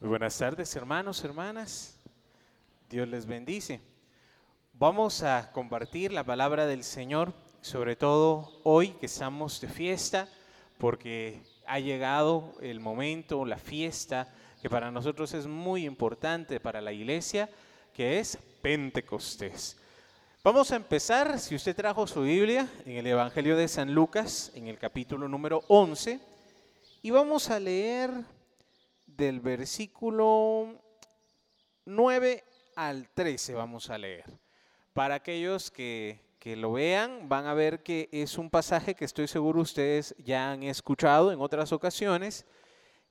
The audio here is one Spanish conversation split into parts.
Muy buenas tardes, hermanos, hermanas. Dios les bendice. Vamos a compartir la palabra del Señor, sobre todo hoy que estamos de fiesta, porque ha llegado el momento, la fiesta, que para nosotros es muy importante para la iglesia, que es Pentecostés. Vamos a empezar, si usted trajo su Biblia, en el Evangelio de San Lucas, en el capítulo número 11, y vamos a leer del versículo 9 al 13, vamos a leer. Para aquellos que, que lo vean, van a ver que es un pasaje que estoy seguro ustedes ya han escuchado en otras ocasiones,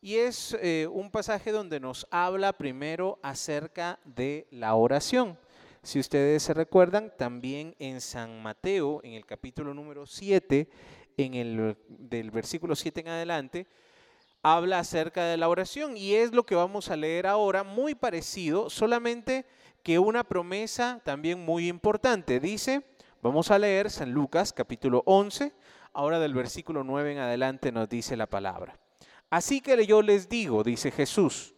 y es eh, un pasaje donde nos habla primero acerca de la oración. Si ustedes se recuerdan, también en San Mateo, en el capítulo número 7, en el, del versículo 7 en adelante, habla acerca de la oración y es lo que vamos a leer ahora, muy parecido, solamente que una promesa también muy importante. Dice, vamos a leer San Lucas capítulo 11, ahora del versículo 9 en adelante nos dice la palabra. Así que yo les digo, dice Jesús,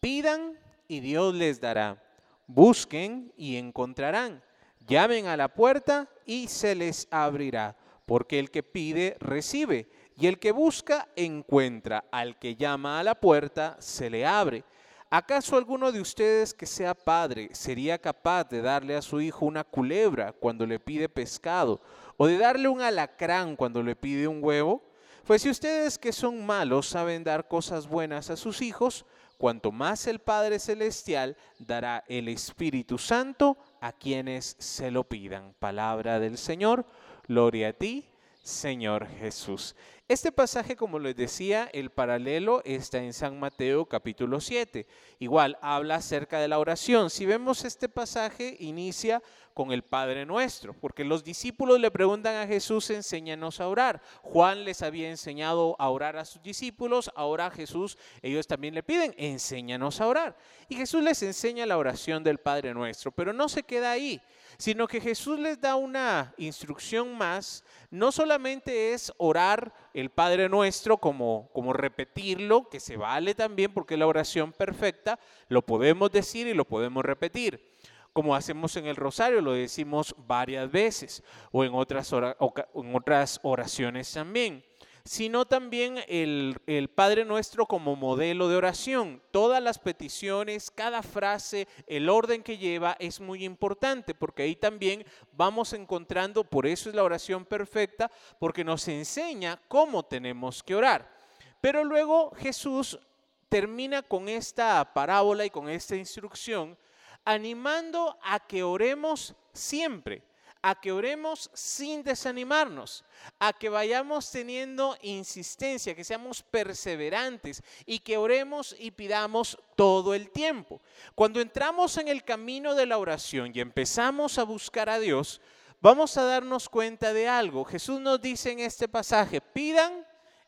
pidan y Dios les dará Busquen y encontrarán. Llamen a la puerta y se les abrirá, porque el que pide recibe, y el que busca encuentra, al que llama a la puerta se le abre. ¿Acaso alguno de ustedes que sea padre sería capaz de darle a su hijo una culebra cuando le pide pescado, o de darle un alacrán cuando le pide un huevo? Pues si ustedes que son malos saben dar cosas buenas a sus hijos, cuanto más el Padre Celestial dará el Espíritu Santo a quienes se lo pidan. Palabra del Señor, gloria a ti, Señor Jesús. Este pasaje, como les decía, el paralelo está en San Mateo capítulo 7. Igual habla acerca de la oración. Si vemos este pasaje, inicia con el Padre Nuestro, porque los discípulos le preguntan a Jesús, enséñanos a orar. Juan les había enseñado a orar a sus discípulos, ahora Jesús, ellos también le piden, enséñanos a orar. Y Jesús les enseña la oración del Padre Nuestro, pero no se queda ahí sino que Jesús les da una instrucción más. No solamente es orar el Padre Nuestro como, como repetirlo, que se vale también porque es la oración perfecta, lo podemos decir y lo podemos repetir. Como hacemos en el rosario, lo decimos varias veces, o en otras, en otras oraciones también sino también el, Padre Nuestro como modelo de oración. Todas las peticiones, cada frase, el orden que lleva es muy importante porque ahí también vamos encontrando, por eso es la oración perfecta, porque nos enseña cómo tenemos que orar. Pero luego Jesús termina con esta parábola y con esta instrucción animando a que oremos siempre a que oremos sin desanimarnos, a que vayamos teniendo insistencia, que seamos perseverantes y que oremos y pidamos todo el tiempo. Cuando entramos en el camino de la oración y empezamos a buscar a Dios, vamos a darnos cuenta de algo. Jesús nos dice en este pasaje, pidan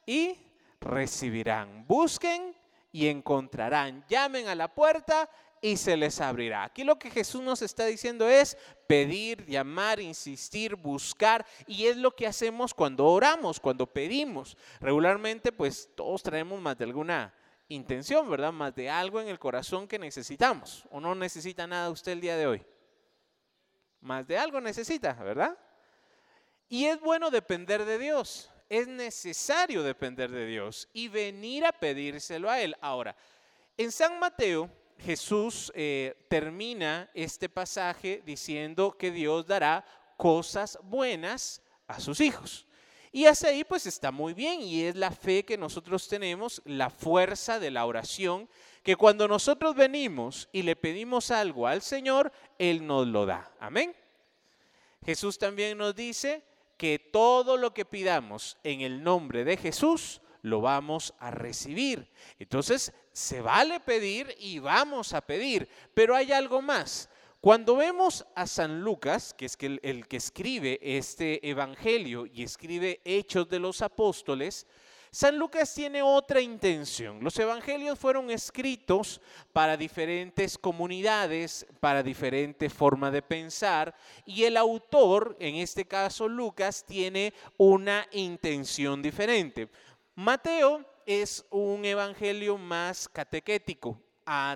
y recibirán, busquen y encontrarán, llamen a la puerta y se les abrirá. Aquí lo que Jesús nos está diciendo es pedir, llamar, insistir, buscar y es lo que hacemos cuando oramos, cuando pedimos. Regularmente pues todos traemos más de alguna intención, ¿verdad? Más de algo en el corazón que necesitamos. ¿O no necesita nada usted el día de hoy? Más de algo necesita, ¿verdad? Y es bueno depender de Dios. Es necesario depender de Dios y venir a pedírselo a Él. Ahora, en San Mateo Jesús eh, termina este pasaje diciendo que Dios dará cosas buenas a sus hijos. Y hacia ahí pues está muy bien y es la fe que nosotros tenemos, la fuerza de la oración, que cuando nosotros venimos y le pedimos algo al Señor, Él nos lo da. Amén. Jesús también nos dice que todo lo que pidamos en el nombre de Jesús, lo vamos a recibir. Entonces, se vale pedir y vamos a pedir, pero hay algo más. Cuando vemos a San Lucas, que es el, que escribe este Evangelio y escribe Hechos de los Apóstoles, San Lucas tiene otra intención. Los evangelios fueron escritos para diferentes comunidades, para diferente forma de pensar, y el autor, en este caso Lucas, tiene una intención diferente. Mateo es un evangelio más catequético,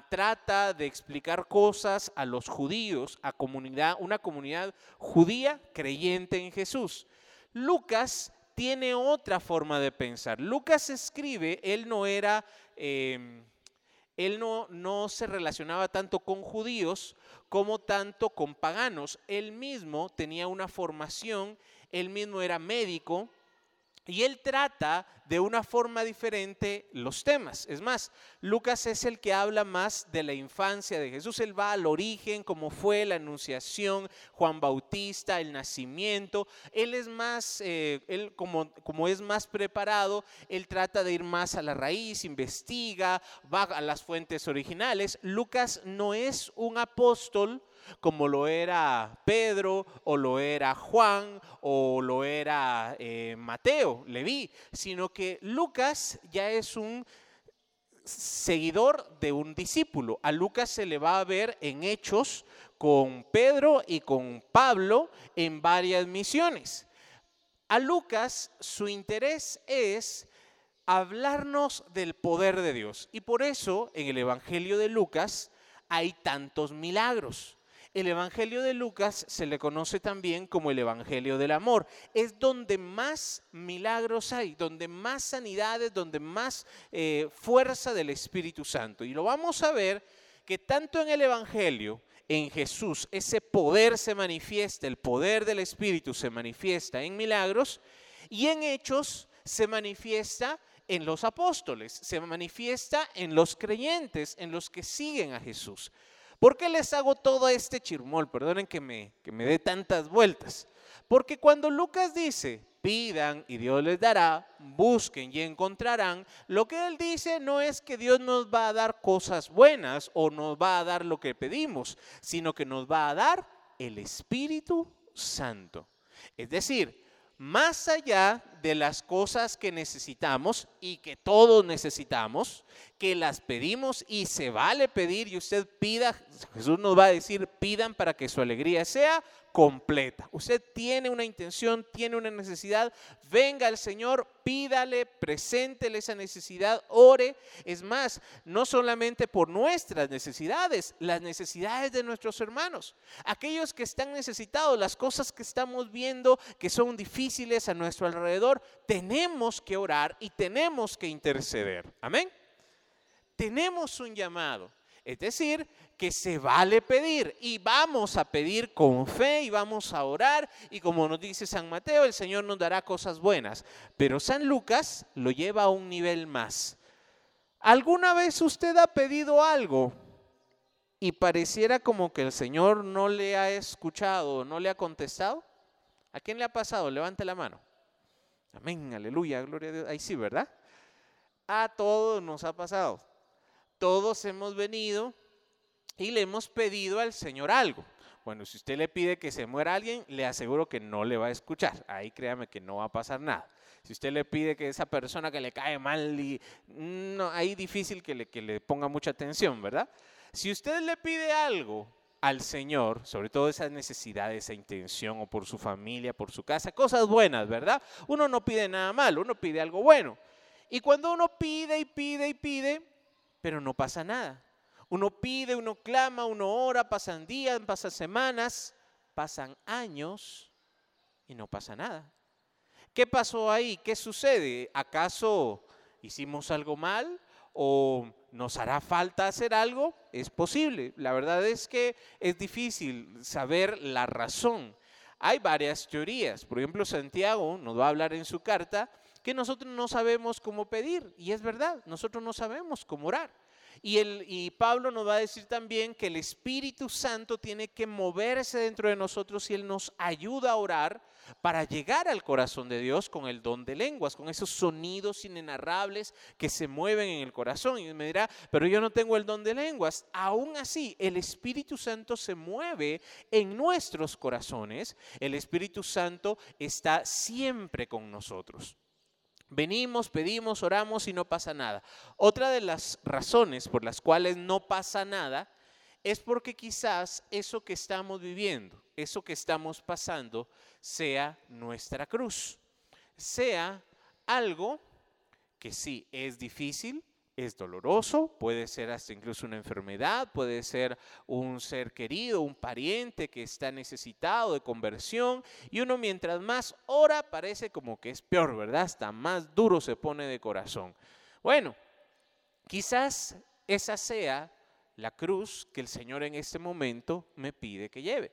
trata de explicar cosas a los judíos, a comunidad, una comunidad judía creyente en Jesús. Lucas tiene otra forma de pensar. Lucas escribe, él no era, em, él no, no se relacionaba tanto con judíos como tanto con paganos. Él mismo tenía una formación, él mismo era médico, y él trata de una forma diferente los temas. Es más, Lucas es el que habla más de la infancia de Jesús. Él va al origen, cómo fue la anunciación, Juan Bautista, el nacimiento. Él es más, eh, él como, como es más preparado, él trata de ir más a la raíz, investiga, va a las fuentes originales. Lucas no es un apóstol como lo era Pedro o lo era Juan o lo era eh, Mateo, Leví, sino que Lucas ya es un seguidor de un discípulo. A Lucas se le va a ver en hechos con Pedro y con Pablo en varias misiones. A Lucas su interés es hablarnos del poder de Dios. Y por eso en el Evangelio de Lucas hay tantos milagros. El Evangelio de Lucas se le conoce también como el Evangelio del Amor. Es donde más milagros hay, donde más sanidades, donde más eh, fuerza del Espíritu Santo. Y lo vamos a ver que tanto en el Evangelio, en Jesús, ese poder se manifiesta, el poder del Espíritu se manifiesta en milagros y en hechos se manifiesta en los apóstoles, se manifiesta en los creyentes, en los que siguen a Jesús. ¿Por qué les hago todo este chirmol? Perdonen que me, que me dé tantas vueltas. Porque cuando Lucas dice, pidan y Dios les dará, busquen y encontrarán, lo que él dice no es que Dios nos va a dar cosas buenas o nos va a dar lo que pedimos, sino que nos va a dar el Espíritu Santo. Es decir, más allá de las cosas que necesitamos y que todos necesitamos, que las pedimos y se vale pedir y usted pida, Jesús nos va a decir, pidan para que su alegría sea completa. Usted tiene una intención, tiene una necesidad, venga al Señor, pídale, preséntele esa necesidad, ore. Es más, no solamente por nuestras necesidades, las necesidades de nuestros hermanos, aquellos que están necesitados, las cosas que estamos viendo que son difíciles a nuestro alrededor, tenemos que orar y tenemos que interceder. Amén. Tenemos un llamado. Es decir, que se vale pedir y vamos a pedir con fe y vamos a orar y como nos dice San Mateo, el Señor nos dará cosas buenas. Pero San Lucas lo lleva a un nivel más. ¿Alguna vez usted ha pedido algo y pareciera como que el Señor no le ha escuchado, no le ha contestado? ¿A quién le ha pasado? Levante la mano. Amén, aleluya, gloria a Dios. Ahí sí, ¿verdad? A todos nos ha pasado todos hemos venido y le hemos pedido al Señor algo. Bueno, si usted le pide que se muera alguien, le aseguro que no le va a escuchar. Ahí créame que no va a pasar nada. Si usted le pide que esa persona que le cae mal, y, no, ahí difícil que le, que le ponga mucha atención, ¿verdad? Si usted le pide algo al Señor, sobre todo esa necesidad, esa intención, o por su familia, por su casa, cosas buenas, ¿verdad? Uno no pide nada malo, uno pide algo bueno. Y cuando uno pide y pide y pide, pero no pasa nada. Uno pide, uno clama, uno ora, pasan días, pasan semanas, pasan años y no pasa nada. ¿Qué pasó ahí? ¿Qué sucede? ¿Acaso hicimos algo mal o nos hará falta hacer algo? Es posible. La verdad es que es difícil saber la razón. Hay varias teorías. Por ejemplo, Santiago nos va a hablar en su carta que nosotros no sabemos cómo pedir. Y es verdad, nosotros no sabemos cómo orar. Y, el, y Pablo nos va a decir también que el Espíritu Santo tiene que moverse dentro de nosotros y Él nos ayuda a orar para llegar al corazón de Dios con el don de lenguas, con esos sonidos inenarrables que se mueven en el corazón. Y me dirá, pero yo no tengo el don de lenguas. Aún así, el Espíritu Santo se mueve en nuestros corazones. El Espíritu Santo está siempre con nosotros. Venimos, pedimos, oramos y no pasa nada. Otra de las razones por las cuales no pasa nada es porque quizás eso que estamos viviendo, eso que estamos pasando, sea nuestra cruz, sea algo que sí es difícil, es doloroso, puede ser hasta incluso una enfermedad, puede ser un ser querido, un pariente que está necesitado de conversión y uno mientras más ora parece como que es peor, ¿verdad? Hasta más duro se pone de corazón. Bueno, quizás esa sea la cruz que el Señor en este momento me pide que lleve.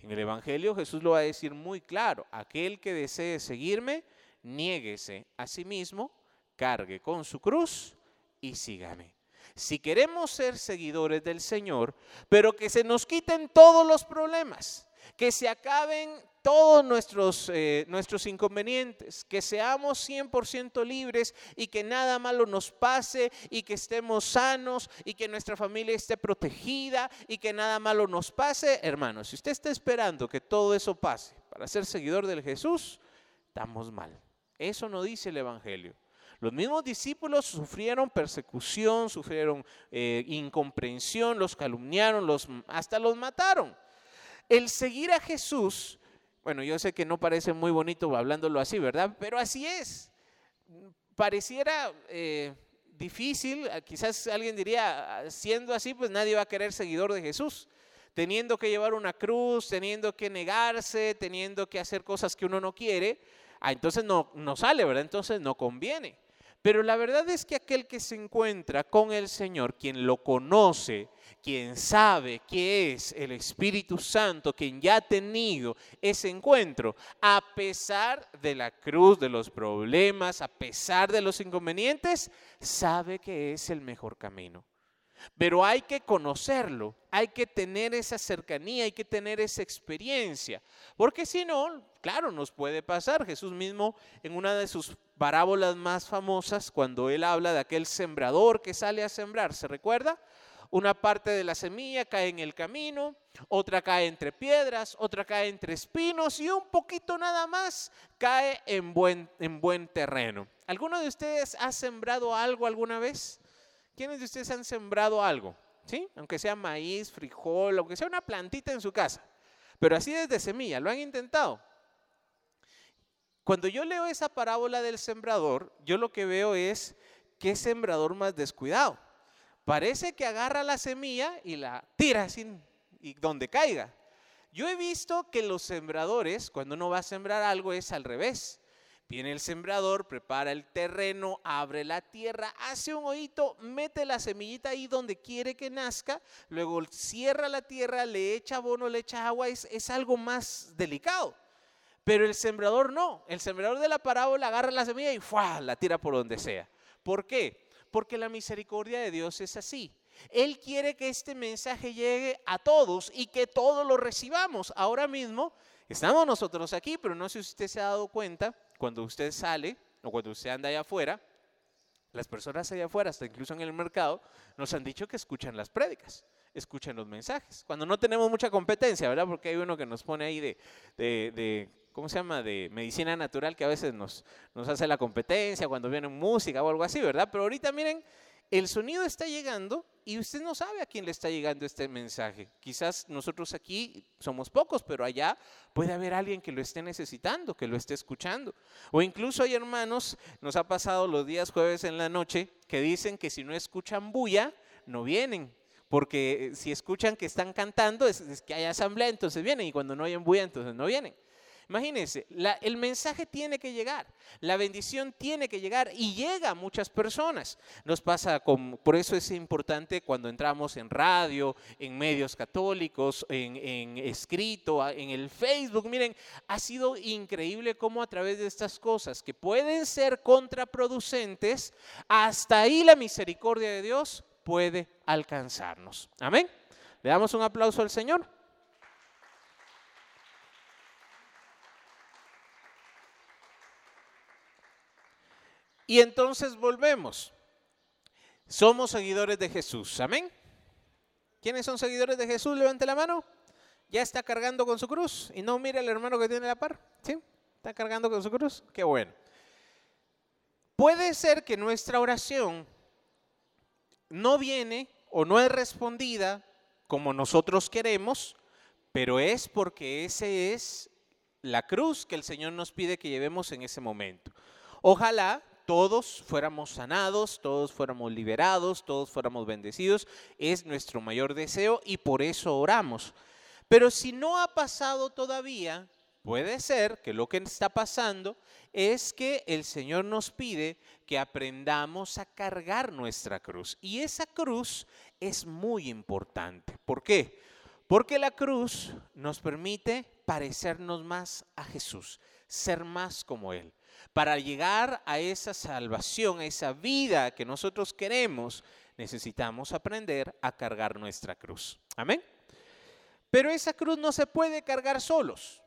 En el Evangelio Jesús lo va a decir muy claro, aquel que desee seguirme, niéguese a sí mismo, cargue con su cruz y sígame. Si queremos ser seguidores del Señor, pero que se nos quiten todos los problemas, que se acaben todos nuestros, eh, nuestros inconvenientes, que seamos 100% libres y que nada malo nos pase y que estemos sanos y que nuestra familia esté protegida y que nada malo nos pase. Hermanos, si usted está esperando que todo eso pase para ser seguidor del Jesús, estamos mal. Eso no dice el Evangelio. Los mismos discípulos sufrieron persecución, sufrieron eh, incomprensión, los calumniaron, los, hasta los mataron. El seguir a Jesús, bueno, yo sé que no parece muy bonito hablándolo así, ¿verdad? Pero así es. Pareciera eh, difícil, quizás alguien diría, siendo así, pues nadie va a querer seguidor de Jesús teniendo que llevar una cruz, teniendo que negarse, teniendo que hacer cosas que uno no quiere, ah, entonces no, no sale, ¿verdad? Entonces no conviene. Pero la verdad es que aquel que se encuentra con el Señor, quien lo conoce, quien sabe que es el Espíritu Santo, quien ya ha tenido ese encuentro, a pesar de la cruz, de los problemas, a pesar de los inconvenientes, sabe que es el mejor camino. Pero hay que conocerlo, hay que tener esa cercanía, hay que tener esa experiencia, porque si no, claro, nos puede pasar. Jesús mismo en una de sus parábolas más famosas, cuando él habla de aquel sembrador que sale a sembrar, ¿se recuerda? Una parte de la semilla cae en el camino, otra cae entre piedras, otra cae entre espinos y un poquito nada más cae en buen, en buen terreno. ¿Alguno de ustedes ha sembrado algo alguna vez? ¿Quiénes de ustedes han sembrado algo? ¿Sí? Aunque sea maíz, frijol, aunque sea una plantita en su casa. Pero así desde semilla, ¿lo han intentado? Cuando yo leo esa parábola del sembrador, yo lo que veo es qué sembrador más descuidado. Parece que agarra la semilla y la tira sin y donde caiga. Yo he visto que los sembradores, cuando uno va a sembrar algo, es al revés. Viene el sembrador, prepara el terreno, abre la tierra, hace un hoyito, mete la semillita ahí donde quiere que nazca, luego cierra la tierra, le echa abono, le echa agua, es, es algo más delicado. Pero el sembrador no, el sembrador de la parábola agarra la semilla y ¡fua! la tira por donde sea. ¿Por qué? Porque la misericordia de Dios es así. Él quiere que este mensaje llegue a todos y que todos lo recibamos. Ahora mismo estamos nosotros aquí, pero no sé si usted se ha dado cuenta cuando usted sale o cuando usted anda allá afuera, las personas allá afuera, hasta incluso en el mercado, nos han dicho que escuchan las prédicas, escuchan los mensajes. Cuando no tenemos mucha competencia, ¿verdad? Porque hay uno que nos pone ahí de, de, de ¿cómo se llama? De medicina natural que a veces nos, nos hace la competencia cuando viene música o algo así, ¿verdad? Pero ahorita miren, el sonido está llegando y usted no sabe a quién le está llegando este mensaje. Quizás nosotros aquí somos pocos, pero allá puede haber alguien que lo esté necesitando, que lo esté escuchando. O incluso hay hermanos, nos ha pasado los días jueves en la noche, que dicen que si no escuchan bulla, no vienen. Porque si escuchan que están cantando, es, es que hay asamblea, entonces vienen. Y cuando no hay bulla, entonces no vienen. Imagínense, el mensaje tiene que llegar, la bendición tiene que llegar y llega a muchas personas. Nos pasa con, por eso es importante cuando entramos en radio, en medios católicos, en, en escrito, en el Facebook. Miren, ha sido increíble cómo a través de estas cosas que pueden ser contraproducentes, hasta ahí la misericordia de Dios puede alcanzarnos. Amén. Le damos un aplauso al Señor. Y entonces volvemos. Somos seguidores de Jesús. Amén. ¿Quiénes son seguidores de Jesús? Levante la mano. Ya está cargando con su cruz. Y no mire al hermano que tiene la par. ¿Sí? Está cargando con su cruz. Qué bueno. Puede ser que nuestra oración no viene o no es respondida como nosotros queremos, pero es porque ese es la cruz que el Señor nos pide que llevemos en ese momento. Ojalá todos fuéramos sanados, todos fuéramos liberados, todos fuéramos bendecidos. Es nuestro mayor deseo y por eso oramos. Pero si no ha pasado todavía, puede ser que lo que está pasando es que el Señor nos pide que aprendamos a cargar nuestra cruz. Y esa cruz es muy importante. ¿Por qué? Porque la cruz nos permite parecernos más a Jesús, ser más como Él. Para llegar a esa salvación, a esa vida que nosotros queremos, necesitamos aprender a cargar nuestra cruz. Amén. Pero esa cruz no se puede cargar solos.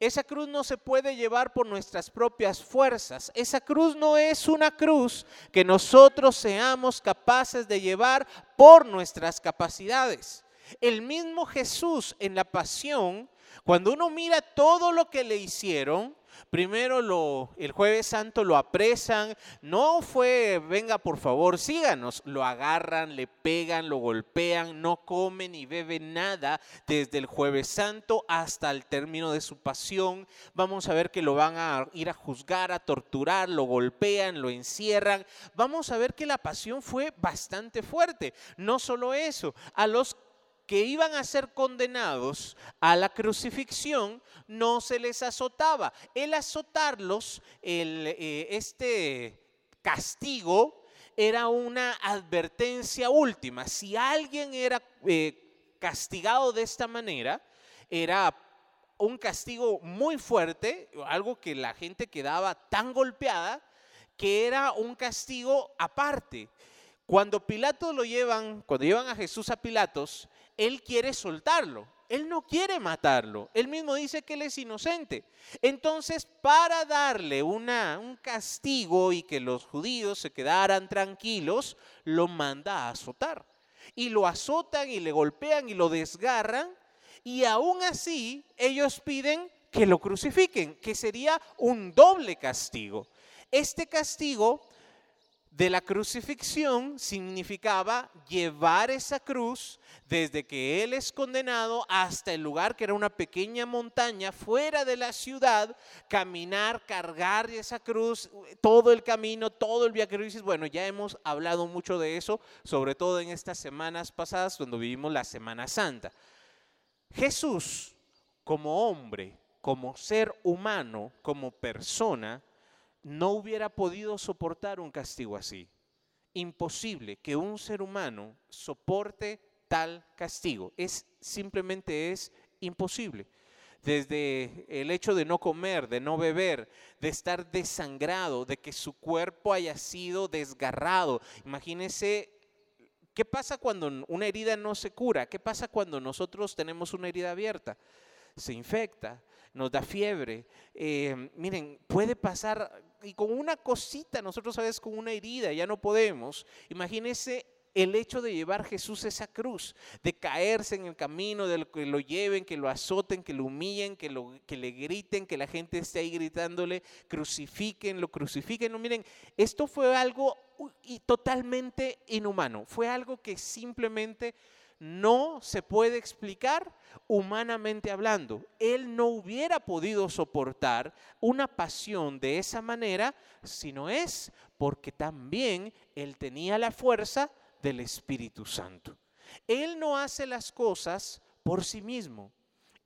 Esa cruz no se puede llevar por nuestras propias fuerzas. Esa cruz no es una cruz que nosotros seamos capaces de llevar por nuestras capacidades. El mismo Jesús en la pasión, cuando uno mira todo lo que le hicieron, Primero el jueves santo lo apresan, no fue, venga por favor, síganos, lo agarran, le pegan, lo golpean, no come ni bebe nada desde el jueves santo hasta el término de su pasión. Vamos a ver que lo van a ir a juzgar, a torturar, lo golpean, lo encierran. Vamos a ver que la pasión fue bastante fuerte. No solo eso, a los que iban a ser condenados a la crucifixión, no se les azotaba. El azotarlos, eh, este castigo, era una advertencia última. Si alguien era eh, castigado de esta manera, era un castigo muy fuerte, algo que la gente quedaba tan golpeada que era un castigo aparte. Cuando Pilato lo llevan, cuando llevan a Jesús a Pilatos, él quiere soltarlo. Él no quiere matarlo. Él mismo dice que él es inocente. Entonces, para darle un castigo y que los judíos se quedaran tranquilos, lo manda a azotar. Y lo azotan y le golpean y lo desgarran. Y aún así, ellos piden que lo crucifiquen, que sería un doble castigo. Este castigo de la crucifixión significaba llevar esa cruz desde que Él es condenado hasta el lugar que era una pequeña montaña fuera de la ciudad, caminar, cargar esa cruz, todo el camino, todo el viaje. Bueno, ya hemos hablado mucho de eso, sobre todo en estas semanas pasadas cuando vivimos la Semana Santa. Jesús, como hombre, como ser humano, como persona, no hubiera podido soportar un castigo así. Imposible que un ser humano soporte tal castigo. Es simplemente es imposible. Desde el hecho de no comer, de no beber, de estar desangrado, de que su cuerpo haya sido desgarrado. Imagínense ¿Qué pasa cuando una herida no se cura? ¿Qué pasa cuando nosotros tenemos una herida abierta? Se infecta, nos da fiebre. Eh, miren, puede pasar y con una cosita, nosotros a veces con una herida ya no podemos. Imagínese el hecho de llevar Jesús esa cruz, de caerse en el camino, de que lo lleven, que lo azoten, que lo humillen, que, lo, que le griten, que la gente esté ahí gritándole, crucifiquen, lo crucifiquen. No, miren, esto fue algo totalmente inhumano, fue algo que simplemente no se puede explicar humanamente hablando. Él no hubiera podido soportar una pasión de esa manera si no es porque también él tenía la fuerza del Espíritu Santo. Él no hace las cosas por sí mismo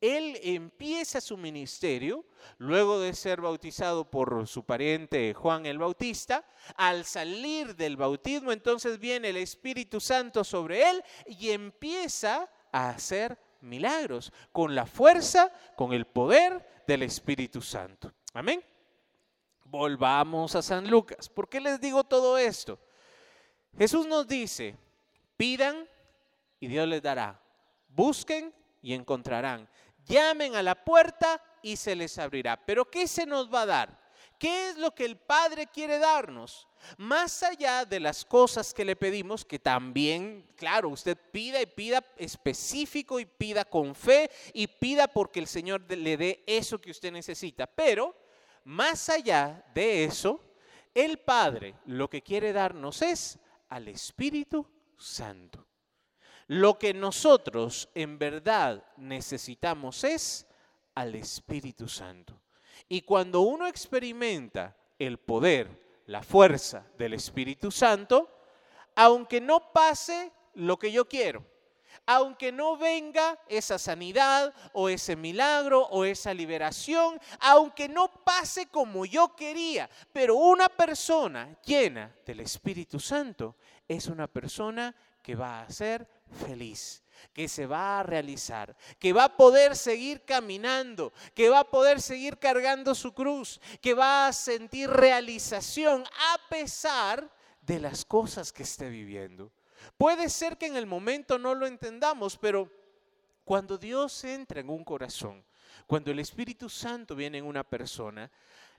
él empieza su ministerio, luego de ser bautizado por su pariente Juan el Bautista, al salir del bautismo entonces viene el Espíritu Santo sobre él y empieza a hacer milagros con la fuerza, con el poder del Espíritu Santo. Amén. Volvamos a San Lucas. ¿Por qué les digo todo esto? Jesús nos dice, pidan y Dios les dará. Busquen y encontrarán llamen a la puerta y se les abrirá. Pero ¿qué se nos va a dar? ¿Qué es lo que el Padre quiere darnos? Más allá de las cosas que le pedimos, que también, claro, usted pida y pida específico y pida con fe y pida porque el Señor le dé eso que usted necesita. Pero más allá de eso, el Padre lo que quiere darnos es al Espíritu Santo. Lo que nosotros en verdad necesitamos es al Espíritu Santo. Y cuando uno experimenta el poder, la fuerza del Espíritu Santo, aunque no pase lo que yo quiero, aunque no venga esa sanidad o ese milagro o esa liberación, aunque no pase como yo quería, pero una persona llena del Espíritu Santo es una persona que va a ser feliz, que se va a realizar, que va a poder seguir caminando, que va a poder seguir cargando su cruz, que va a sentir realización a pesar de las cosas que esté viviendo. Puede ser que en el momento no lo entendamos, pero cuando Dios entra en un corazón, cuando el Espíritu Santo viene en una persona,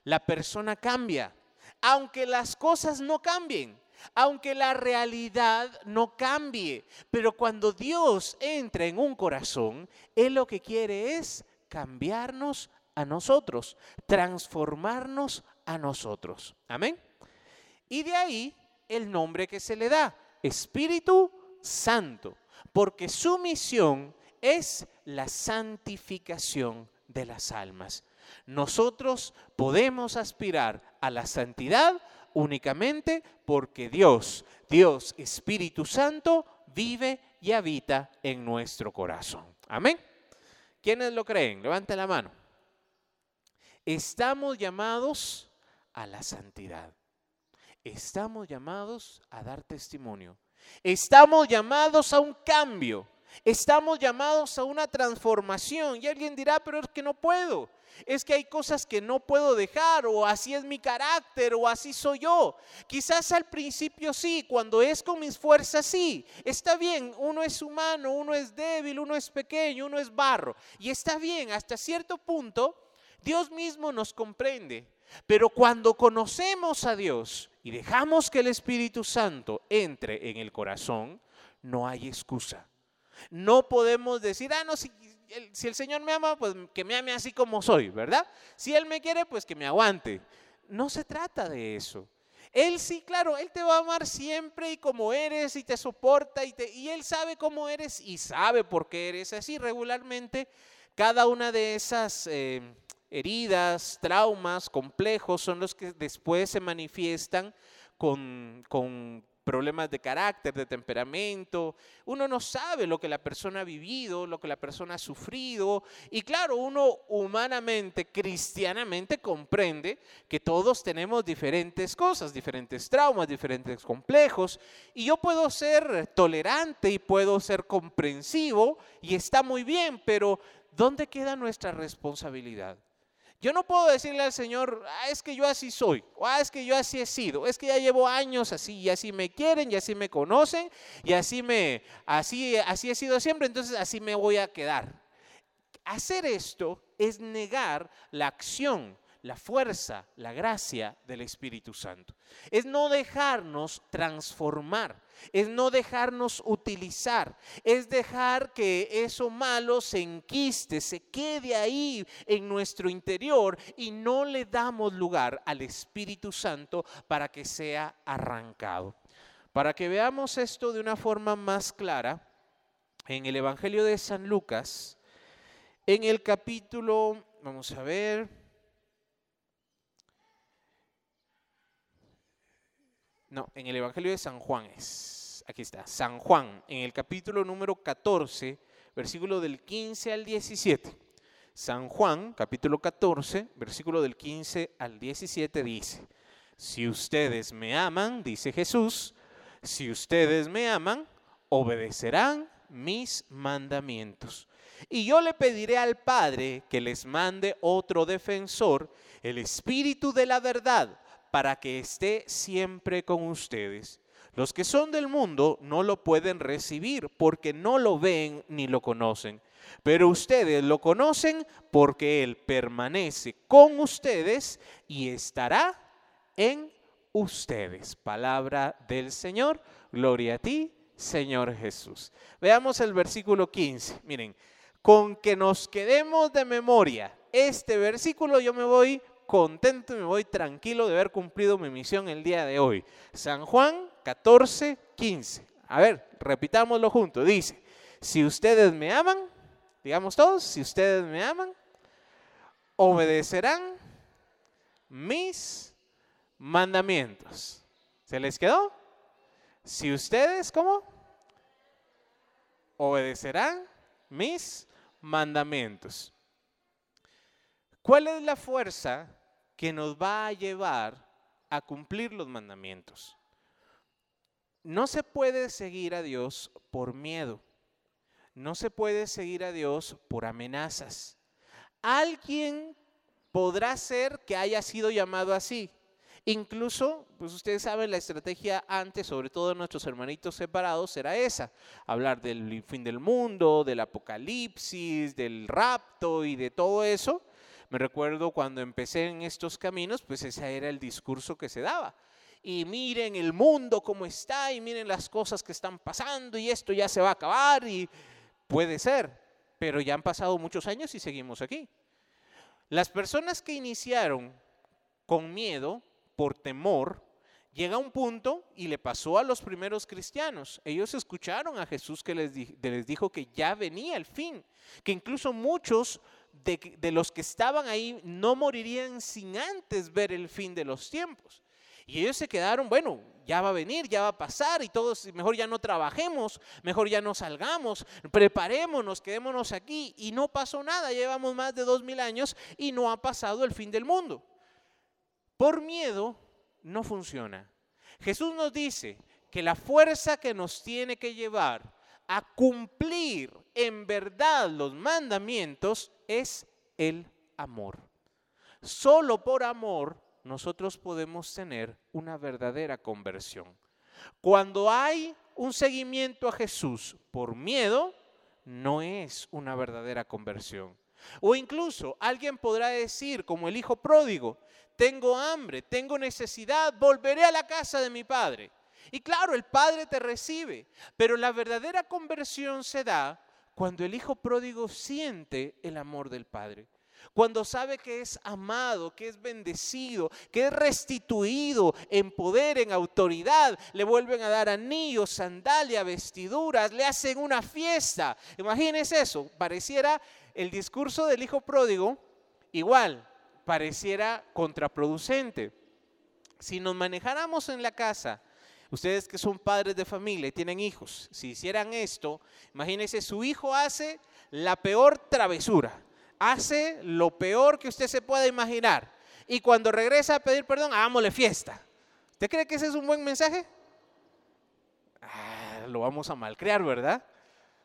la persona cambia, aunque las cosas no cambien aunque la realidad no cambie. Pero cuando Dios entra en un corazón, Él lo que quiere es cambiarnos a nosotros, transformarnos a nosotros. Amén. Y de ahí el nombre que se le da, Espíritu Santo, porque su misión es la santificación de las almas. Nosotros podemos aspirar a la santidad únicamente porque Dios, Dios Espíritu Santo, vive y habita en nuestro corazón. Amén. ¿Quiénes lo creen? Levanten la mano. Estamos llamados a la santidad. Estamos llamados a dar testimonio. Estamos llamados a un cambio. Estamos llamados a una transformación. Y alguien dirá, pero es que no puedo es que hay cosas que no puedo dejar o así es mi carácter o así soy yo. Quizás al principio sí, cuando es con mis fuerzas sí. Está bien, uno es humano, uno es débil, uno es pequeño, uno es barro. Y está bien, hasta cierto punto Dios mismo nos comprende. Pero cuando conocemos a Dios y dejamos que el Espíritu Santo entre en el corazón, no hay excusa. No podemos decir, ah, no, si si el Señor me ama, pues que me ame así como soy, ¿verdad? Si Él me quiere, pues que me aguante. No se trata de eso. Él sí, claro, Él te va a amar siempre y como eres y te soporta y, te, y Él sabe cómo eres y sabe por qué eres así regularmente. Cada una de esas eh, heridas, traumas, complejos son los que después se manifiestan con, con problemas de carácter, de temperamento. Uno no sabe lo que la persona ha vivido, lo que la persona ha sufrido. Y claro, uno humanamente, cristianamente comprende que todos tenemos diferentes cosas, diferentes traumas, diferentes complejos. Y yo puedo ser tolerante y puedo ser comprensivo y está muy bien, pero ¿dónde queda nuestra responsabilidad? Yo no puedo decirle al Señor, ah, es que yo así soy, o ah, es que yo así he sido, es que ya llevo años así, y así me quieren, y así me conocen, y así me, así, así he sido siempre, entonces así me voy a quedar. Hacer esto es negar la acción la fuerza, la gracia del Espíritu Santo. Es no dejarnos transformar, es no dejarnos utilizar, es dejar que eso malo se enquiste, se quede ahí en nuestro interior y no le damos lugar al Espíritu Santo para que sea arrancado. Para que veamos esto de una forma más clara, en el Evangelio de San Lucas, en el capítulo, vamos a ver, No, en el Evangelio de San Juan es. Aquí está, San Juan, en el capítulo número 14, versículo del 15 al 17. San Juan, capítulo 14, versículo del 15 al 17 dice, si ustedes me aman, dice Jesús, si ustedes me aman, obedecerán mis mandamientos. Y yo le pediré al Padre que les mande otro defensor, el Espíritu de la verdad para que esté siempre con ustedes. Los que son del mundo no lo pueden recibir porque no lo ven ni lo conocen. Pero ustedes lo conocen porque Él permanece con ustedes y estará en ustedes. Palabra del Señor. Gloria a ti, Señor Jesús. Veamos el versículo 15. Miren, con que nos quedemos de memoria este versículo, yo me voy contento y me voy tranquilo de haber cumplido mi misión el día de hoy. San Juan 14, 15. A ver, repitámoslo juntos. Dice, si ustedes me aman, digamos todos, si ustedes me aman, obedecerán mis mandamientos. ¿Se les quedó? Si ustedes, ¿cómo? Obedecerán mis mandamientos. ¿Cuál es la fuerza que nos va a llevar a cumplir los mandamientos? No se puede seguir a Dios por miedo. No se puede seguir a Dios por amenazas. Alguien podrá ser que haya sido llamado así. Incluso, pues ustedes saben, la estrategia antes, sobre todo nuestros hermanitos separados, era esa. Hablar del fin del mundo, del apocalipsis, del rapto y de todo eso. Me recuerdo cuando empecé en estos caminos, pues ese era el discurso que se daba. Y miren el mundo como está y miren las cosas que están pasando y esto ya se va a acabar y puede ser, pero ya han pasado muchos años y seguimos aquí. Las personas que iniciaron con miedo, por temor, llega un punto y le pasó a los primeros cristianos. Ellos escucharon a Jesús que les dijo que ya venía el fin, que incluso muchos de, los que estaban ahí no morirían sin antes ver el fin de los tiempos. Y ellos se quedaron, bueno, ya va a venir, ya va a pasar y todos, mejor ya no trabajemos, mejor ya no salgamos, preparémonos, quedémonos aquí. Y no pasó nada, llevamos más de dos mil años y no ha pasado el fin del mundo. Por miedo no funciona. Jesús nos dice que la fuerza que nos tiene que llevar a cumplir en verdad los mandamientos es el amor. Solo por amor nosotros podemos tener una verdadera conversión. Cuando hay un seguimiento a Jesús por miedo, no es una verdadera conversión. O incluso alguien podrá decir, como el hijo pródigo, tengo hambre, tengo necesidad, volveré a la casa de mi padre. Y claro, el padre te recibe, pero la verdadera conversión se da cuando el hijo pródigo siente el amor del padre cuando sabe que es amado, que es bendecido, que es restituido en poder, en autoridad, le vuelven a dar anillos, sandalias, vestiduras, le hacen una fiesta. Imagínense eso, pareciera el discurso del hijo pródigo igual, pareciera contraproducente. Si nos manejáramos en la casa, ustedes que son padres de familia y tienen hijos, si hicieran esto, imagínense, su hijo hace la peor travesura hace lo peor que usted se pueda imaginar. Y cuando regresa a pedir perdón, hagámosle fiesta. ¿Usted cree que ese es un buen mensaje? Ah, lo vamos a malcrear, ¿verdad?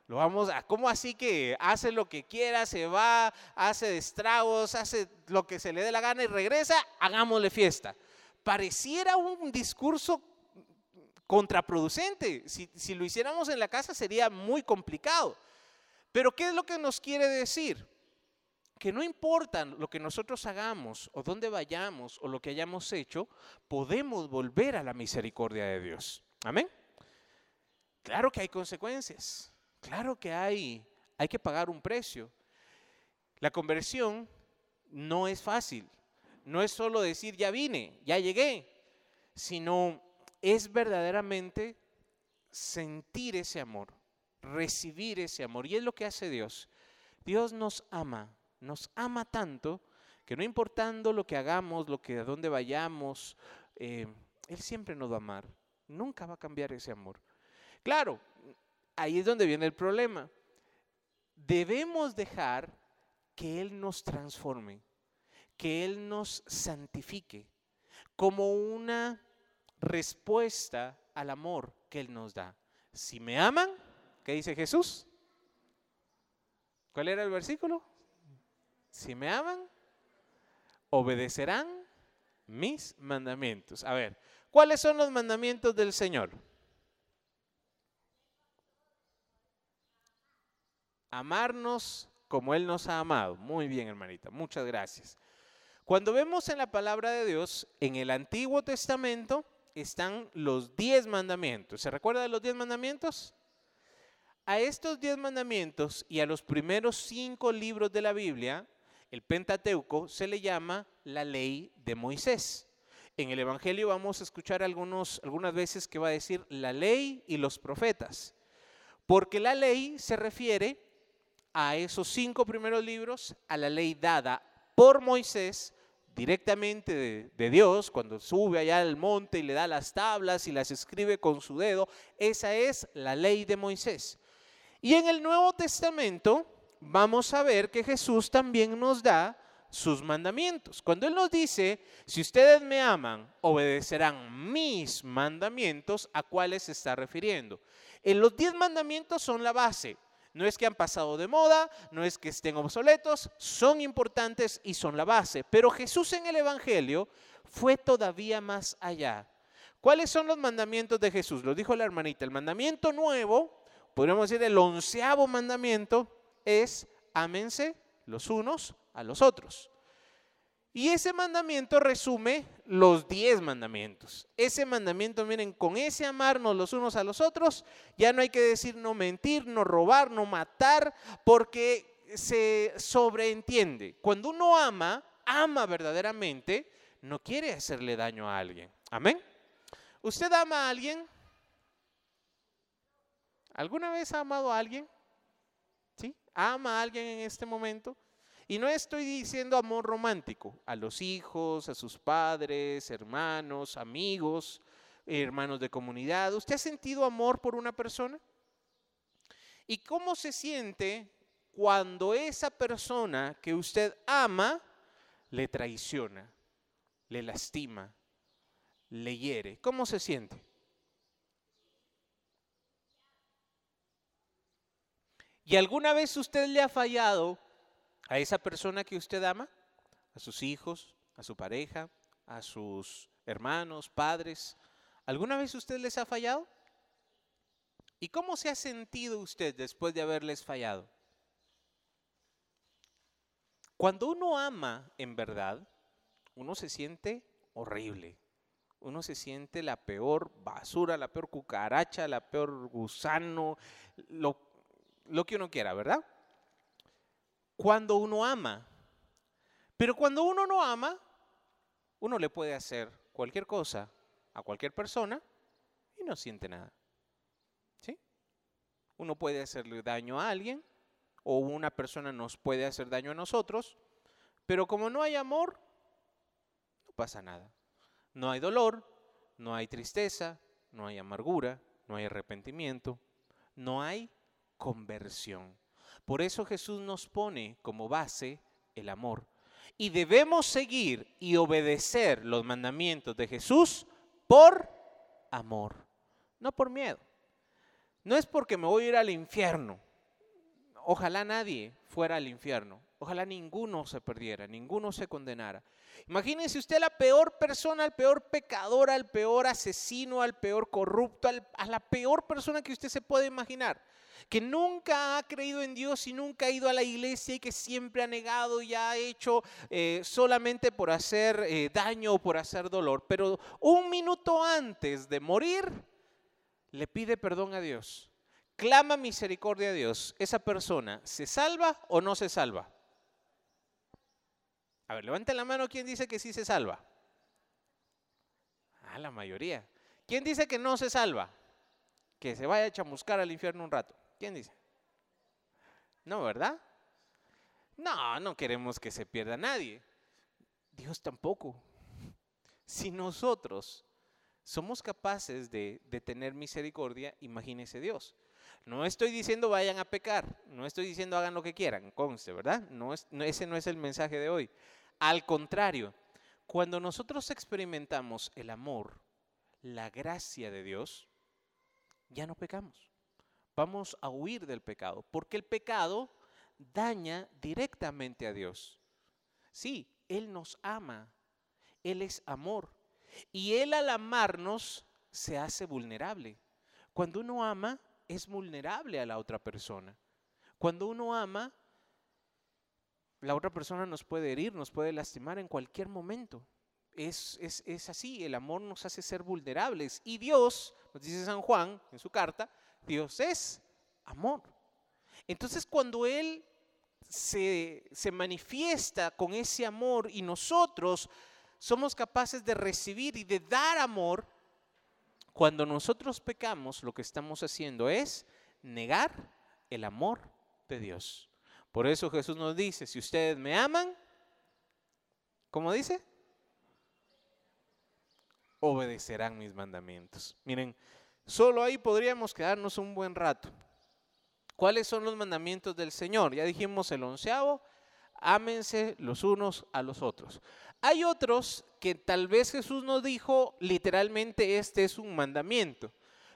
Lo vamos a, ¿cómo así que hace lo que quiera, se va, hace estragos, hace lo que se le dé la gana y regresa, hagámosle fiesta? Pareciera un discurso contraproducente. Si, si lo hiciéramos en la casa sería muy complicado. Pero ¿qué es lo que nos quiere decir? que no importa lo que nosotros hagamos o dónde vayamos o lo que hayamos hecho, podemos volver a la misericordia de Dios. Amén. Claro que hay consecuencias, claro que hay, hay que pagar un precio. La conversión no es fácil, no es solo decir ya vine, ya llegué, sino es verdaderamente sentir ese amor, recibir ese amor. Y es lo que hace Dios. Dios nos ama nos ama tanto que no importando lo que hagamos, lo que a dónde vayamos, eh, Él siempre nos va a amar. Nunca va a cambiar ese amor. Claro, ahí es donde viene el problema. Debemos dejar que Él nos transforme, que Él nos santifique como una respuesta al amor que Él nos da. Si me aman, ¿qué dice Jesús? ¿Cuál era el versículo? Si me aman, obedecerán mis mandamientos. A ver, ¿cuáles son los mandamientos del Señor? Amarnos como Él nos ha amado. Muy bien, hermanita, muchas gracias. Cuando vemos en la palabra de Dios, en el Antiguo Testamento están los diez mandamientos. ¿Se recuerda de los diez mandamientos? A estos diez mandamientos y a los primeros cinco libros de la Biblia el Pentateuco se le llama la ley de Moisés. En el Evangelio vamos a escuchar algunas veces que va a decir la ley y los profetas, porque la ley se refiere a esos cinco primeros libros, a la ley dada por Moisés directamente de, Dios, cuando sube allá al monte y le da las tablas y las escribe con su dedo, esa es la ley de Moisés. Y en el Nuevo Testamento vamos a ver que Jesús también nos da sus mandamientos. Cuando Él nos dice, si ustedes me aman, obedecerán mis mandamientos, ¿a cuáles se está refiriendo? En los diez mandamientos son la base. No es que han pasado de moda, no es que estén obsoletos, son importantes y son la base. Pero Jesús en el Evangelio fue todavía más allá. ¿Cuáles son los mandamientos de Jesús? Lo dijo la hermanita. El mandamiento nuevo, podríamos decir el onceavo mandamiento, es ámense los unos a los otros. Y ese mandamiento resume los diez mandamientos. Ese mandamiento, miren, con ese amarnos los unos a los otros, ya no hay que decir no mentir, no robar, no matar, porque se sobreentiende. Cuando uno ama, ama verdaderamente, no quiere hacerle daño a alguien. Amén. ¿Usted ama a alguien? ¿Alguna vez ha amado a alguien? ¿Sí? ¿Ama a alguien en este momento? Y no estoy diciendo amor romántico, a los hijos, a sus padres, hermanos, amigos, hermanos de comunidad. ¿Usted ha sentido amor por una persona? ¿Y cómo se siente cuando esa persona que usted ama le traiciona, le lastima, le hiere? ¿Cómo se siente? ¿Y alguna vez usted le ha fallado a esa persona que usted ama, a sus hijos, a su pareja, a sus hermanos, padres. ¿Alguna vez usted les ha fallado? ¿Y cómo se ha sentido usted después de haberles fallado? Cuando uno ama en verdad, uno se siente horrible. Uno se siente la peor basura, la peor cucaracha, la peor gusano, lo, que uno quiera, ¿verdad? Cuando uno ama. Pero cuando uno no ama, uno le puede hacer cualquier cosa a cualquier persona y no siente nada. ¿Sí? Uno puede hacerle daño a alguien o una persona nos puede hacer daño a nosotros, pero como no hay amor, no pasa nada. No hay dolor, no hay tristeza, no hay amargura, no hay arrepentimiento, no hay conversión. Por eso Jesús nos pone como base el amor. Y debemos seguir y obedecer los mandamientos de Jesús por amor, no por miedo. No es porque me voy a ir al infierno. Ojalá nadie fuera al infierno. Ojalá ninguno se perdiera, ninguno se condenara. Imagínense usted la peor persona, al peor pecador, al peor asesino, al peor corrupto, a la peor persona que usted se puede imaginar que nunca ha creído en Dios y nunca ha ido a la iglesia y que siempre ha negado y ha hecho eh, solamente por hacer eh, daño o por hacer dolor. Pero un minuto antes de morir, le pide perdón a Dios. Clama misericordia a Dios. ¿Esa persona se salva o no se salva? A ver, levante la mano quien dice que sí se salva. Ah, la mayoría. ¿Quién dice que no se salva? Que se vaya a chamuscar al infierno un rato. ¿Quién dice? No, ¿verdad? No, no queremos que se pierda nadie. Dios tampoco. Si nosotros somos capaces de, tener misericordia, imagínese Dios. No estoy diciendo vayan a pecar, no estoy diciendo hagan lo que quieran, conste, ¿verdad? No es, ese no es el mensaje de hoy. Al contrario, cuando nosotros experimentamos el amor, la gracia de Dios, ya no pecamos vamos a huir del pecado, porque el pecado daña directamente a Dios. Sí, Él nos ama, Él es amor, y Él al amarnos se hace vulnerable. Cuando uno ama, es vulnerable a la otra persona. Cuando uno ama, la otra persona nos puede herir, nos puede lastimar en cualquier momento. Es, es, es, así, el amor nos hace ser vulnerables. Y Dios, nos dice San Juan en su carta, Dios es amor. Entonces cuando Él se, se, manifiesta con ese amor y nosotros somos capaces de recibir y de dar amor, cuando nosotros pecamos lo que estamos haciendo es negar el amor de Dios. Por eso Jesús nos dice, si ustedes me aman, ¿Cómo dice? Obedecerán mis mandamientos. Miren, solo ahí podríamos quedarnos un buen rato. ¿Cuáles son los mandamientos del Señor? Ya dijimos el onceavo, ámense los unos a los otros. Hay otros que tal vez Jesús no dijo literalmente este es un mandamiento,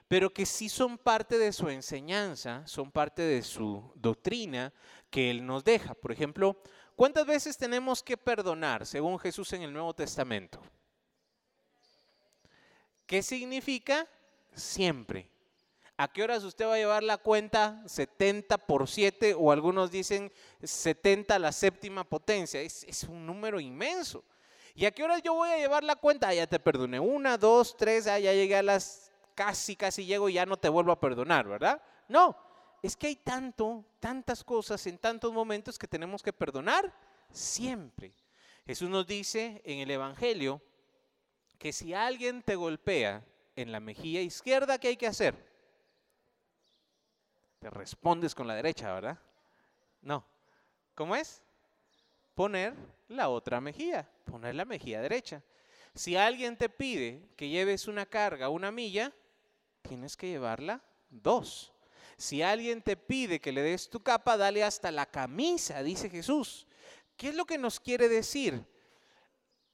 pero que sí son parte de su enseñanza, son parte de su doctrina que Él nos deja. Por ejemplo, ¿cuántas veces tenemos que perdonar según Jesús en el Nuevo Testamento? ¿Qué significa? Siempre. ¿A qué horas usted va a llevar la cuenta 70 por 7 o algunos dicen 70 a la séptima potencia? Es, un número inmenso. ¿Y a qué horas yo voy a llevar la cuenta? Ah, ya te perdoné. Una, dos, tres, ah, ya llegué a las casi, casi llego y ya no te vuelvo a perdonar, ¿verdad? No, es que hay tanto, tantas cosas en tantos momentos que tenemos que perdonar siempre. Jesús nos dice en el Evangelio que si alguien te golpea en la mejilla izquierda, ¿qué hay que hacer? Te respondes con la derecha, ¿verdad? No. ¿Cómo es? Poner la otra mejilla, poner la mejilla derecha. Si alguien te pide que lleves una carga, una milla, tienes que llevarla dos. Si alguien te pide que le des tu capa, dale hasta la camisa, dice Jesús. ¿Qué es lo que nos quiere decir?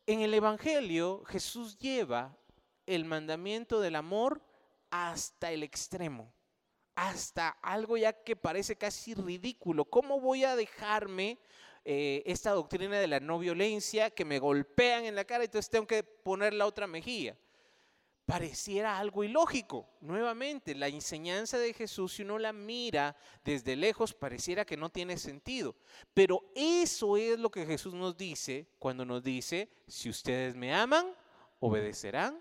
En el Evangelio Jesús lleva el mandamiento del amor hasta el extremo hasta algo ya que parece casi ridículo. ¿Cómo voy a dejarme eh, esta doctrina de la no violencia que me golpean en la cara y entonces tengo que poner la otra mejilla? Pareciera algo ilógico. Nuevamente, la enseñanza de Jesús, si uno la mira desde lejos, pareciera que no tiene sentido. Pero eso es lo que Jesús nos dice cuando nos dice, si ustedes me aman, obedecerán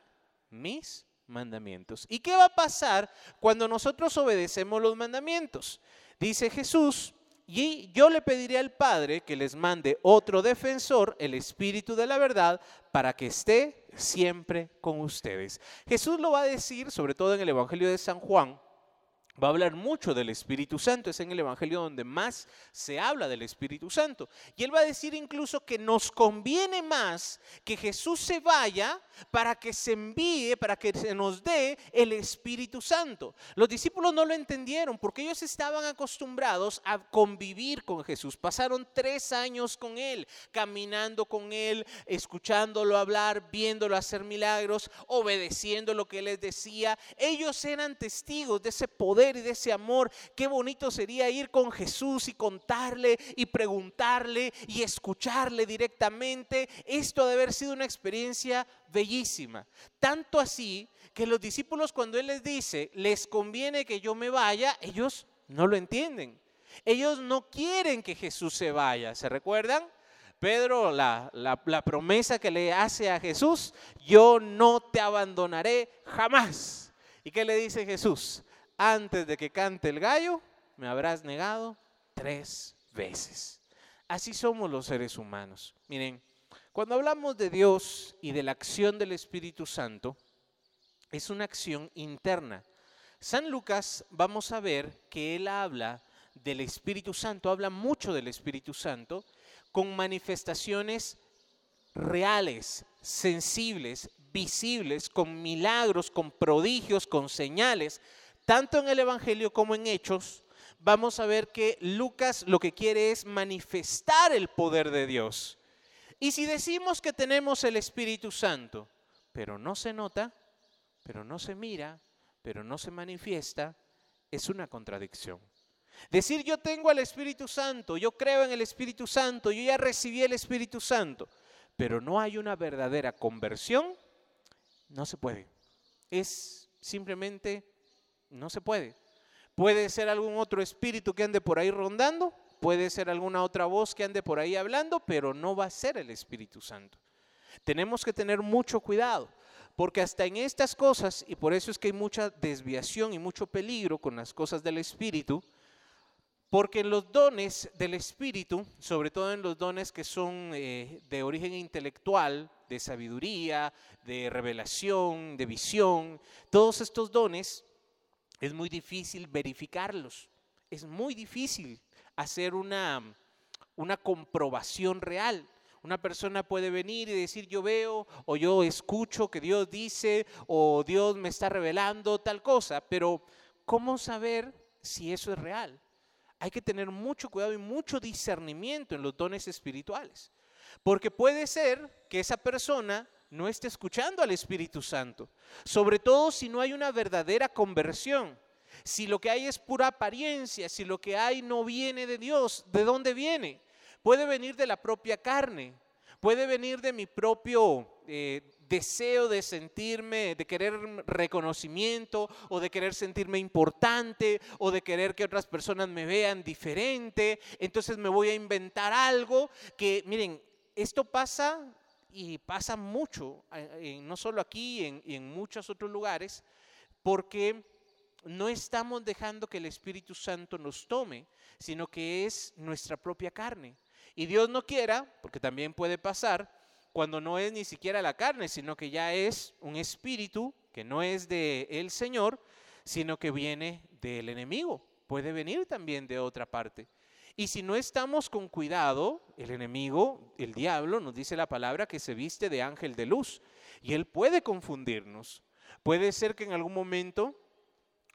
mis mandamientos. ¿Y qué va a pasar cuando nosotros obedecemos los mandamientos? Dice Jesús, y yo le pediré al Padre que les mande otro defensor, el Espíritu de la verdad, para que esté siempre con ustedes. Jesús lo va a decir, sobre todo en el Evangelio de San Juan, va a hablar mucho del Espíritu Santo. Es en el Evangelio donde más se habla del Espíritu Santo. Y él va a decir incluso que nos conviene más que Jesús se vaya para que se envíe, para que se nos dé el Espíritu Santo. Los discípulos no lo entendieron porque ellos estaban acostumbrados a convivir con Jesús. Pasaron tres años con Él, caminando con Él, escuchándolo hablar, viéndolo hacer milagros, obedeciendo lo que les decía. Ellos eran testigos de ese poder y de ese amor. Qué bonito sería ir con Jesús y contarle y preguntarle y escucharle directamente. Esto debe haber sido una experiencia bellísima. Tanto así que los discípulos cuando Él les dice, les conviene que yo me vaya, ellos no lo entienden. Ellos no quieren que Jesús se vaya. ¿Se recuerdan? Pedro, la, la, promesa que le hace a Jesús, yo no te abandonaré jamás. ¿Y qué le dice Jesús? Antes de que cante el gallo, me habrás negado tres veces. Así somos los seres humanos. Miren, cuando hablamos de Dios y de la acción del Espíritu Santo, es una acción interna. San Lucas, vamos a ver que él habla del Espíritu Santo, habla mucho del Espíritu Santo, con manifestaciones reales, sensibles, visibles, con milagros, con prodigios, con señales, tanto en el Evangelio como en Hechos. Vamos a ver que Lucas lo que quiere es manifestar el poder de Dios. Y si decimos que tenemos el Espíritu Santo, pero no se nota, pero no se mira, pero no se manifiesta, es una contradicción. Decir yo tengo el Espíritu Santo, yo creo en el Espíritu Santo, yo ya recibí el Espíritu Santo, pero no hay una verdadera conversión, no se puede. Es simplemente, no se puede. Puede ser algún otro espíritu que ande por ahí rondando, puede ser alguna otra voz que ande por ahí hablando, pero no va a ser el Espíritu Santo. Tenemos que tener mucho cuidado, porque hasta en estas cosas, y por eso es que hay mucha desviación y mucho peligro con las cosas del Espíritu, porque en los dones del Espíritu, sobre todo en los dones que son eh, de origen intelectual, de sabiduría, de revelación, de visión, todos estos dones, es muy difícil verificarlos. Es muy difícil hacer una, una comprobación real. Una persona puede venir y decir yo veo o yo escucho que Dios dice o Dios me está revelando tal cosa, pero ¿cómo saber si eso es real? Hay que tener mucho cuidado y mucho discernimiento en los dones espirituales, porque puede ser que esa persona no esté escuchando al Espíritu Santo, sobre todo si no hay una verdadera conversión. Si lo que hay es pura apariencia, si lo que hay no viene de Dios, ¿de dónde viene? Puede venir de la propia carne, puede venir de mi propio eh, deseo de sentirme, de querer reconocimiento o de querer sentirme importante o de querer que otras personas me vean diferente. Entonces me voy a inventar algo que, miren, esto pasa y pasa mucho, eh, no solo aquí y en muchos otros lugares, porque no estamos dejando que el Espíritu Santo nos tome, sino que es nuestra propia carne. Y Dios no quiera, porque también puede pasar, cuando no es ni siquiera la carne, sino que ya es un espíritu que no es de el Señor, sino que viene del enemigo. Puede venir también de otra parte. Y si no estamos con cuidado, el enemigo, el diablo, nos dice la palabra que se viste de ángel de luz y él puede confundirnos. Puede ser que en algún momento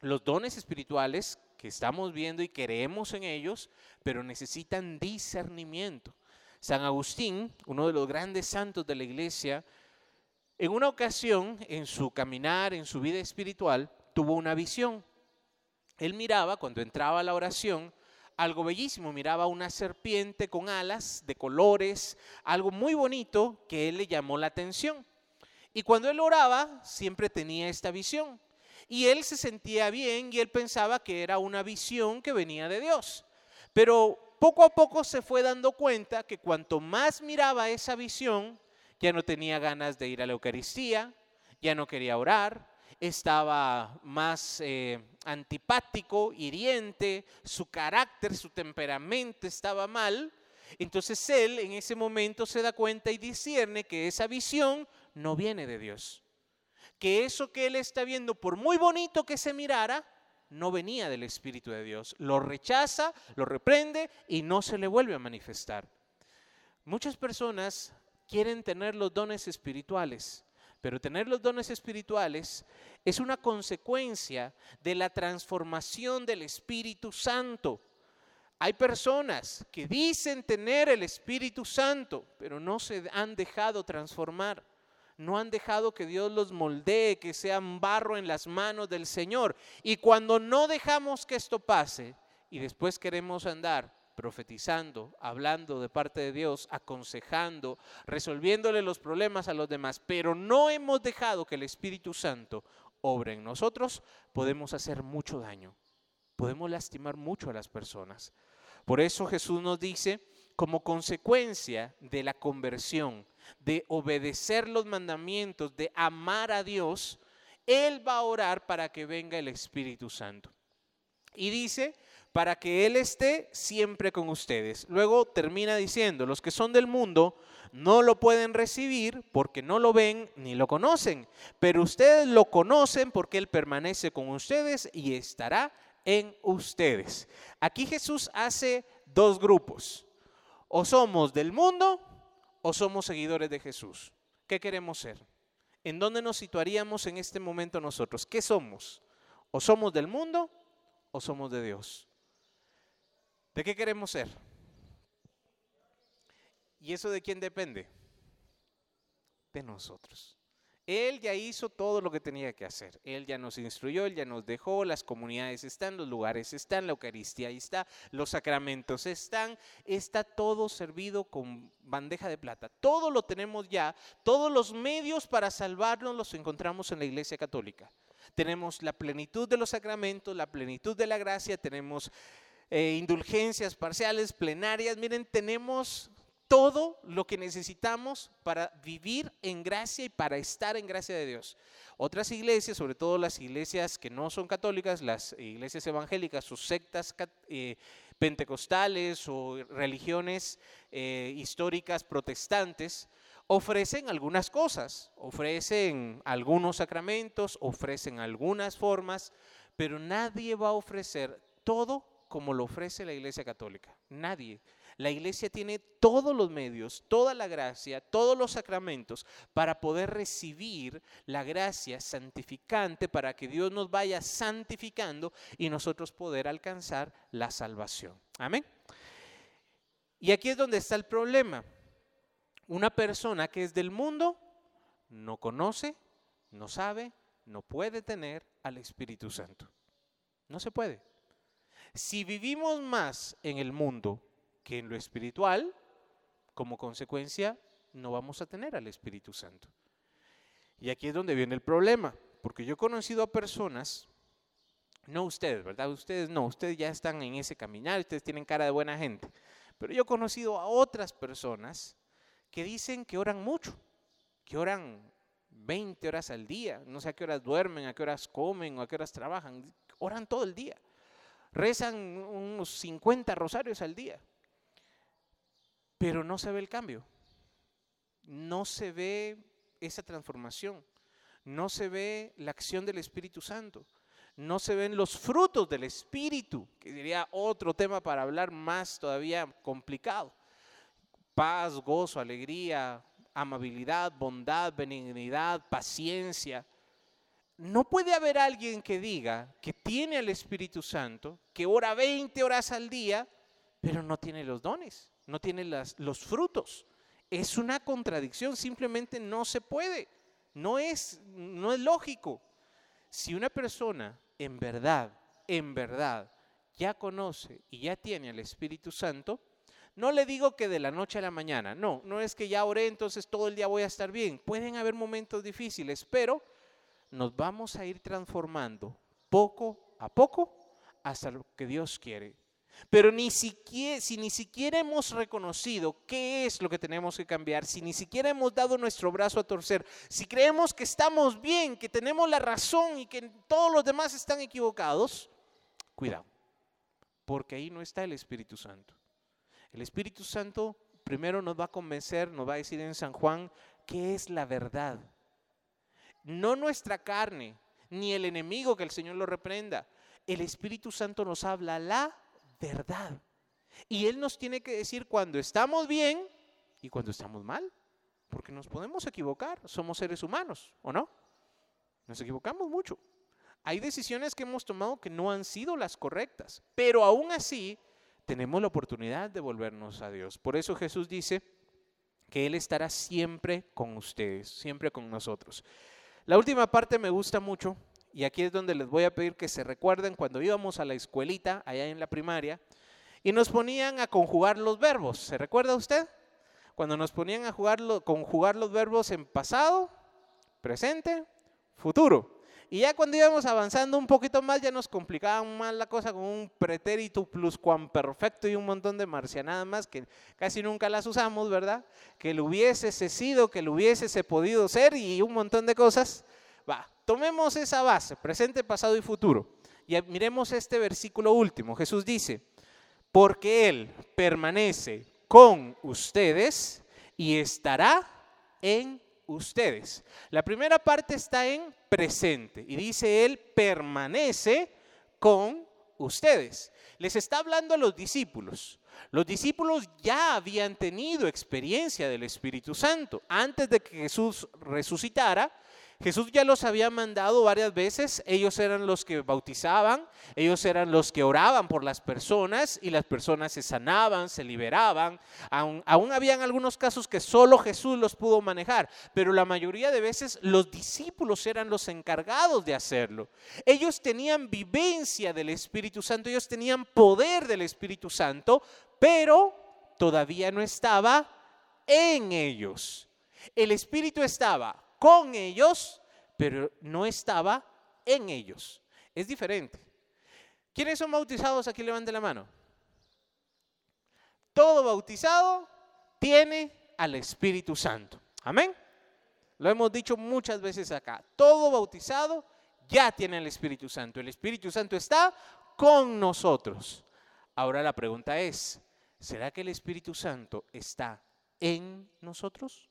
los dones espirituales que estamos viendo y creemos en ellos, pero necesitan discernimiento. San Agustín, uno de los grandes santos de la iglesia, en una ocasión, en su caminar, en su vida espiritual, tuvo una visión. Él miraba, cuando entraba a la oración, algo bellísimo, miraba una serpiente con alas de colores, algo muy bonito que él le llamó la atención. Y cuando él oraba, siempre tenía esta visión. Y él se sentía bien y él pensaba que era una visión que venía de Dios. Pero poco a poco se fue dando cuenta que cuanto más miraba esa visión, ya no tenía ganas de ir a la Eucaristía, ya no quería orar, estaba más eh, antipático, hiriente, su carácter, su temperamento estaba mal. Entonces él en ese momento se da cuenta y discierne que esa visión no viene de Dios que eso que él está viendo, por muy bonito que se mirara, no venía del Espíritu de Dios. Lo rechaza, lo reprende y no se le vuelve a manifestar. Muchas personas quieren tener los dones espirituales, pero tener los dones espirituales es una consecuencia de la transformación del Espíritu Santo. Hay personas que dicen tener el Espíritu Santo, pero no se han dejado transformar no han dejado que Dios los moldee, que sean barro en las manos del Señor. Y cuando no dejamos que esto pase y después queremos andar profetizando, hablando de parte de Dios, aconsejando, resolviéndole los problemas a los demás, pero no hemos dejado que el Espíritu Santo obre en nosotros, podemos hacer mucho daño, podemos lastimar mucho a las personas. Por eso Jesús nos dice, como consecuencia de la conversión, de obedecer los mandamientos, de amar a Dios, Él va a orar para que venga el Espíritu Santo. Y dice, para que Él esté siempre con ustedes. Luego termina diciendo, los que son del mundo no lo pueden recibir porque no lo ven ni lo conocen, pero ustedes lo conocen porque Él permanece con ustedes y estará en ustedes. Aquí Jesús hace dos grupos. O somos del mundo o somos seguidores de Jesús. ¿Qué queremos ser? ¿En dónde nos situaríamos en este momento nosotros? ¿Qué somos? ¿O somos del mundo o somos de Dios? ¿De qué queremos ser? ¿Y eso de quién depende? De nosotros. Él ya hizo todo lo que tenía que hacer. Él ya nos instruyó, Él ya nos dejó, las comunidades están, los lugares están, la Eucaristía está, los sacramentos están, está todo servido con bandeja de plata. Todo lo tenemos ya, todos los medios para salvarnos los encontramos en la Iglesia Católica. Tenemos la plenitud de los sacramentos, la plenitud de la gracia, tenemos eh, indulgencias parciales, plenarias. Miren, tenemos todo lo que necesitamos para vivir en gracia y para estar en gracia de Dios. Otras iglesias, sobre todo las iglesias que no son católicas, las iglesias evangélicas, sus sectas eh, pentecostales o religiones eh, históricas protestantes, ofrecen algunas cosas, ofrecen algunos sacramentos, ofrecen algunas formas, pero nadie va a ofrecer todo como lo ofrece la Iglesia Católica. Nadie. La Iglesia tiene todos los medios, toda la gracia, todos los sacramentos para poder recibir la gracia santificante para que Dios nos vaya santificando y nosotros poder alcanzar la salvación. Amén. Y aquí es donde está el problema. Una persona que es del mundo no conoce, no sabe, no puede tener al Espíritu Santo. No se puede. Si vivimos más en el mundo que en lo espiritual, como consecuencia, no vamos a tener al Espíritu Santo. Y aquí es donde viene el problema, porque yo he conocido a personas, no ustedes, ¿verdad? Ustedes no, ustedes ya están en ese caminar, ustedes tienen cara de buena gente, pero yo he conocido a otras personas que dicen que oran mucho, que oran 20 horas al día, no sé a qué horas duermen, a qué horas comen o a qué horas trabajan, oran todo el día, rezan unos 50 rosarios al día pero no se ve el cambio. No se ve esa transformación. No se ve la acción del Espíritu Santo. No se ven los frutos del Espíritu, que sería otro tema para hablar más todavía complicado. Paz, gozo, alegría, amabilidad, bondad, benignidad, paciencia. No puede haber alguien que diga que tiene al Espíritu Santo, que ora 20 horas al día, pero no tiene los dones no tiene los frutos. Es una contradicción, simplemente no se puede. No es, no es lógico. Si una persona en verdad, en verdad, ya conoce y ya tiene al Espíritu Santo, no le digo que de la noche a la mañana, no, no es que ya oré, entonces todo el día voy a estar bien. Pueden haber momentos difíciles, pero nos vamos a ir transformando poco a poco hasta lo que Dios quiere. Pero ni siquiera, si ni siquiera hemos reconocido qué es lo que tenemos que cambiar, si ni siquiera hemos dado nuestro brazo a torcer, si creemos que estamos bien, que tenemos la razón y que todos los demás están equivocados, cuidado, porque ahí no está el Espíritu Santo. El Espíritu Santo primero nos va a convencer, nos va a decir en San Juan qué es la verdad. No nuestra carne, ni el enemigo que el Señor lo reprenda. El Espíritu Santo nos habla la verdad. Y Él nos tiene que decir cuando estamos bien y cuando estamos mal, porque nos podemos equivocar, somos seres humanos, ¿o no? Nos equivocamos mucho. Hay decisiones que hemos tomado que no han sido las correctas, pero aún así tenemos la oportunidad de volvernos a Dios. Por eso Jesús dice que Él estará siempre con ustedes, siempre con nosotros. La última parte me gusta mucho y aquí es donde les voy a pedir que se recuerden cuando íbamos a la escuelita, allá en la primaria, y nos ponían a conjugar los verbos. ¿Se recuerda usted? Cuando nos ponían a jugar, conjugar los verbos en pasado, presente, futuro. Y ya cuando íbamos avanzando un poquito más, ya nos complicaban más la cosa con un pretérito pluscuamperfecto y un montón de marcianadas más que casi nunca las usamos, ¿verdad? Que lo hubiese sido, que lo hubiese podido ser y un montón de cosas. Va, tomemos esa base, presente, pasado y futuro. Y miremos este versículo último. Jesús dice, porque Él permanece con ustedes y estará en ustedes. La primera parte está en presente y dice Él permanece con ustedes. Les está hablando a los discípulos. Los discípulos ya habían tenido experiencia del Espíritu Santo. Antes de que Jesús resucitara, Jesús ya los había mandado varias veces, ellos eran los que bautizaban, ellos eran los que oraban por las personas y las personas se sanaban, se liberaban. Aún, aún habían algunos casos que solo Jesús los pudo manejar, pero la mayoría de veces los discípulos eran los encargados de hacerlo. Ellos tenían vivencia del Espíritu Santo, ellos tenían poder del Espíritu Santo, pero todavía no estaba en ellos. El Espíritu estaba con ellos, pero no estaba en ellos. Es diferente. ¿Quiénes son bautizados? Aquí levante la mano. Todo bautizado tiene al Espíritu Santo. Amén. Lo hemos dicho muchas veces acá. Todo bautizado ya tiene el Espíritu Santo. El Espíritu Santo está con nosotros. Ahora la pregunta es, ¿será que el Espíritu Santo está en nosotros?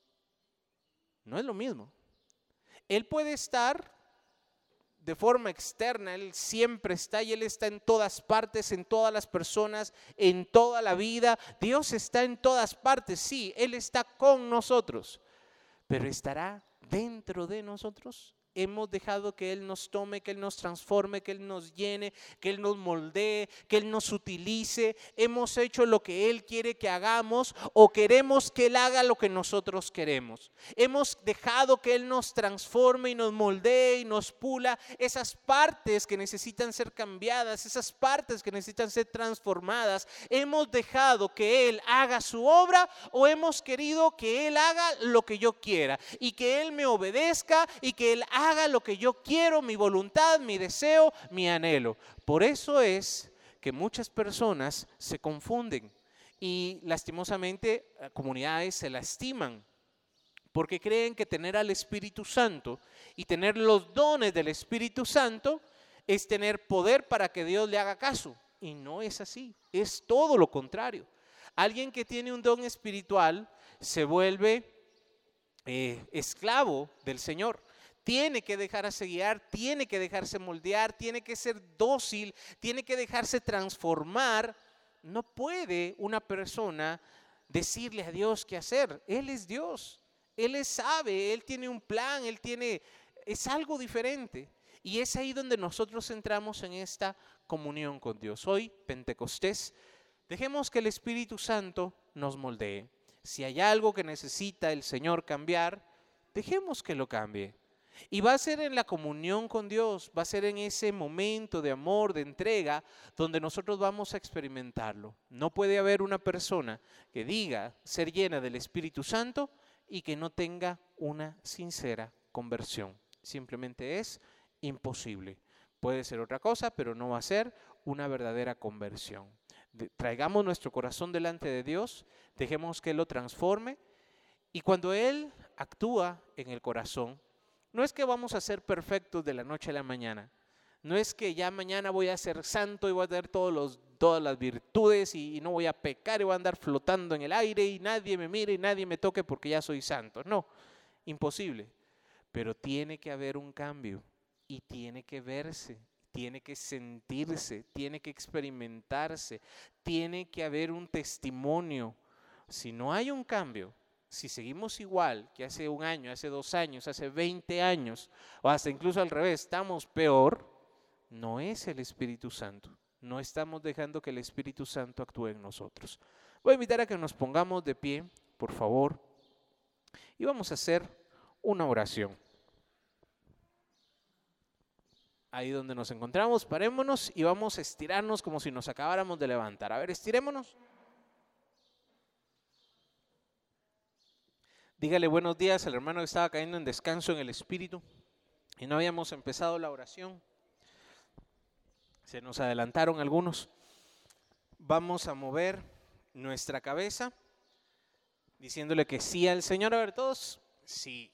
No es lo mismo. Él puede estar de forma externa, Él siempre está y Él está en todas partes, en todas las personas, en toda la vida. Dios está en todas partes, sí, Él está con nosotros, pero estará dentro de nosotros. Hemos dejado que Él nos tome, que Él nos transforme, que Él nos llene, que Él nos moldee, que Él nos utilice. Hemos hecho lo que Él quiere que hagamos o queremos que Él haga lo que nosotros queremos. Hemos dejado que Él nos transforme y nos moldee y nos pula esas partes que necesitan ser cambiadas, esas partes que necesitan ser transformadas. Hemos dejado que Él haga su obra o hemos querido que Él haga lo que yo quiera y que Él me obedezca y que Él haga haga lo que yo quiero, mi voluntad, mi deseo, mi anhelo. Por eso es que muchas personas se confunden y lastimosamente eh, comunidades se lastiman porque creen que tener al Espíritu Santo y tener los dones del Espíritu Santo es tener poder para que Dios le haga caso. Y no es así, es todo lo contrario. Alguien que tiene un don espiritual se vuelve eh, esclavo del Señor tiene que dejarse guiar, tiene que dejarse moldear, tiene que ser dócil, tiene que dejarse transformar. No puede una persona decirle a Dios qué hacer. Él es Dios, Él es sabe, Él tiene un plan, Él tiene, es algo diferente. Y es ahí donde nosotros entramos en esta comunión con Dios. Hoy, Pentecostés, dejemos que el Espíritu Santo nos moldee. Si hay algo que necesita el Señor cambiar, dejemos que lo cambie. Y va a ser en la comunión con Dios, va a ser en ese momento de amor, de entrega, donde nosotros vamos a experimentarlo. No puede haber una persona que diga ser llena del Espíritu Santo y que no tenga una sincera conversión. Simplemente es imposible. Puede ser otra cosa, pero no va a ser una verdadera conversión. traigamos nuestro corazón delante de Dios, dejemos que Él lo transforme y cuando Él actúa en el corazón, no es que vamos a ser perfectos de la noche a la mañana. No es que ya mañana voy a ser santo y voy a tener todas las virtudes y, y no voy a pecar y voy a andar flotando en el aire y nadie me mire y nadie me toque porque ya soy santo. No, imposible. Pero tiene que haber un cambio y tiene que verse, tiene que sentirse, tiene que experimentarse, tiene que haber un testimonio. Si no hay un cambio, si seguimos igual que hace un año, hace dos años, hace 20 años, o hasta incluso al revés, estamos peor, no es el Espíritu Santo. No estamos dejando que el Espíritu Santo actúe en nosotros. Voy a invitar a que nos pongamos de pie, por favor, y vamos a hacer una oración. Ahí donde nos encontramos, parémonos y vamos a estirarnos como si nos acabáramos de levantar. A ver, estirémonos. Dígale buenos días al hermano que estaba cayendo en descanso en el espíritu y no habíamos empezado la oración. Se nos adelantaron algunos. Vamos a mover nuestra cabeza diciéndole que sí al Señor. A ver, todos, sí.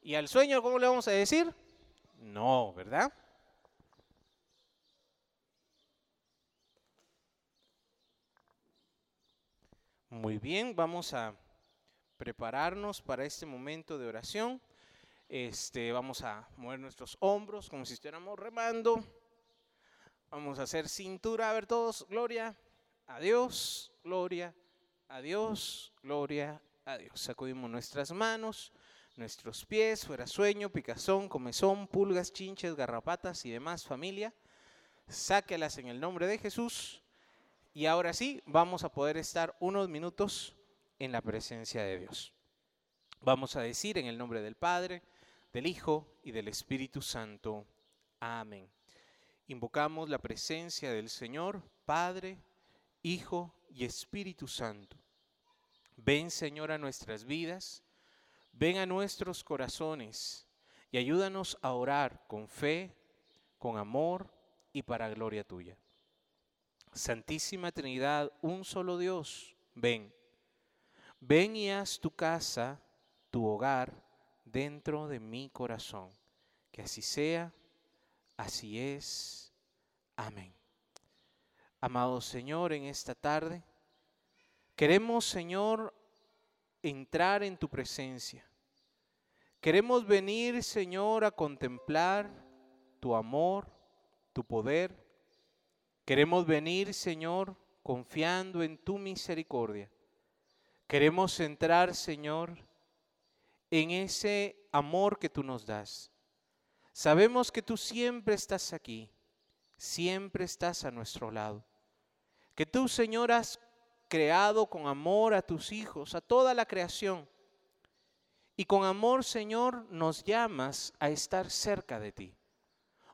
¿Y al sueño cómo le vamos a decir? No, ¿verdad? Muy bien, vamos a prepararnos para este momento de oración. Este, vamos a mover nuestros hombros como si estuviéramos remando. Vamos a hacer cintura, a ver todos, gloria a Dios, gloria a Dios, gloria a Dios. Sacudimos nuestras manos, nuestros pies, fuera sueño, picazón, comezón, pulgas, chinches, garrapatas y demás familia. Sáquelas en el nombre de Jesús. Y ahora sí, vamos a poder estar unos minutos en la presencia de Dios. Vamos a decir en el nombre del Padre, del Hijo y del Espíritu Santo. Amén. Invocamos la presencia del Señor, Padre, Hijo y Espíritu Santo. Ven, Señor, a nuestras vidas, ven a nuestros corazones y ayúdanos a orar con fe, con amor y para gloria tuya. Santísima Trinidad, un solo Dios, ven Ven y haz tu casa, tu hogar, dentro de mi corazón. Que así sea, así es. Amén. Amado Señor, en esta tarde, queremos, Señor, entrar en tu presencia. Queremos venir, Señor, a contemplar tu amor, tu poder. Queremos venir, Señor, confiando en tu misericordia. Queremos entrar, Señor, en ese amor que tú nos das. Sabemos que tú siempre estás aquí, siempre estás a nuestro lado. Que tú, Señor, has creado con amor a tus hijos, a toda la creación. Y con amor, Señor, nos llamas a estar cerca de ti.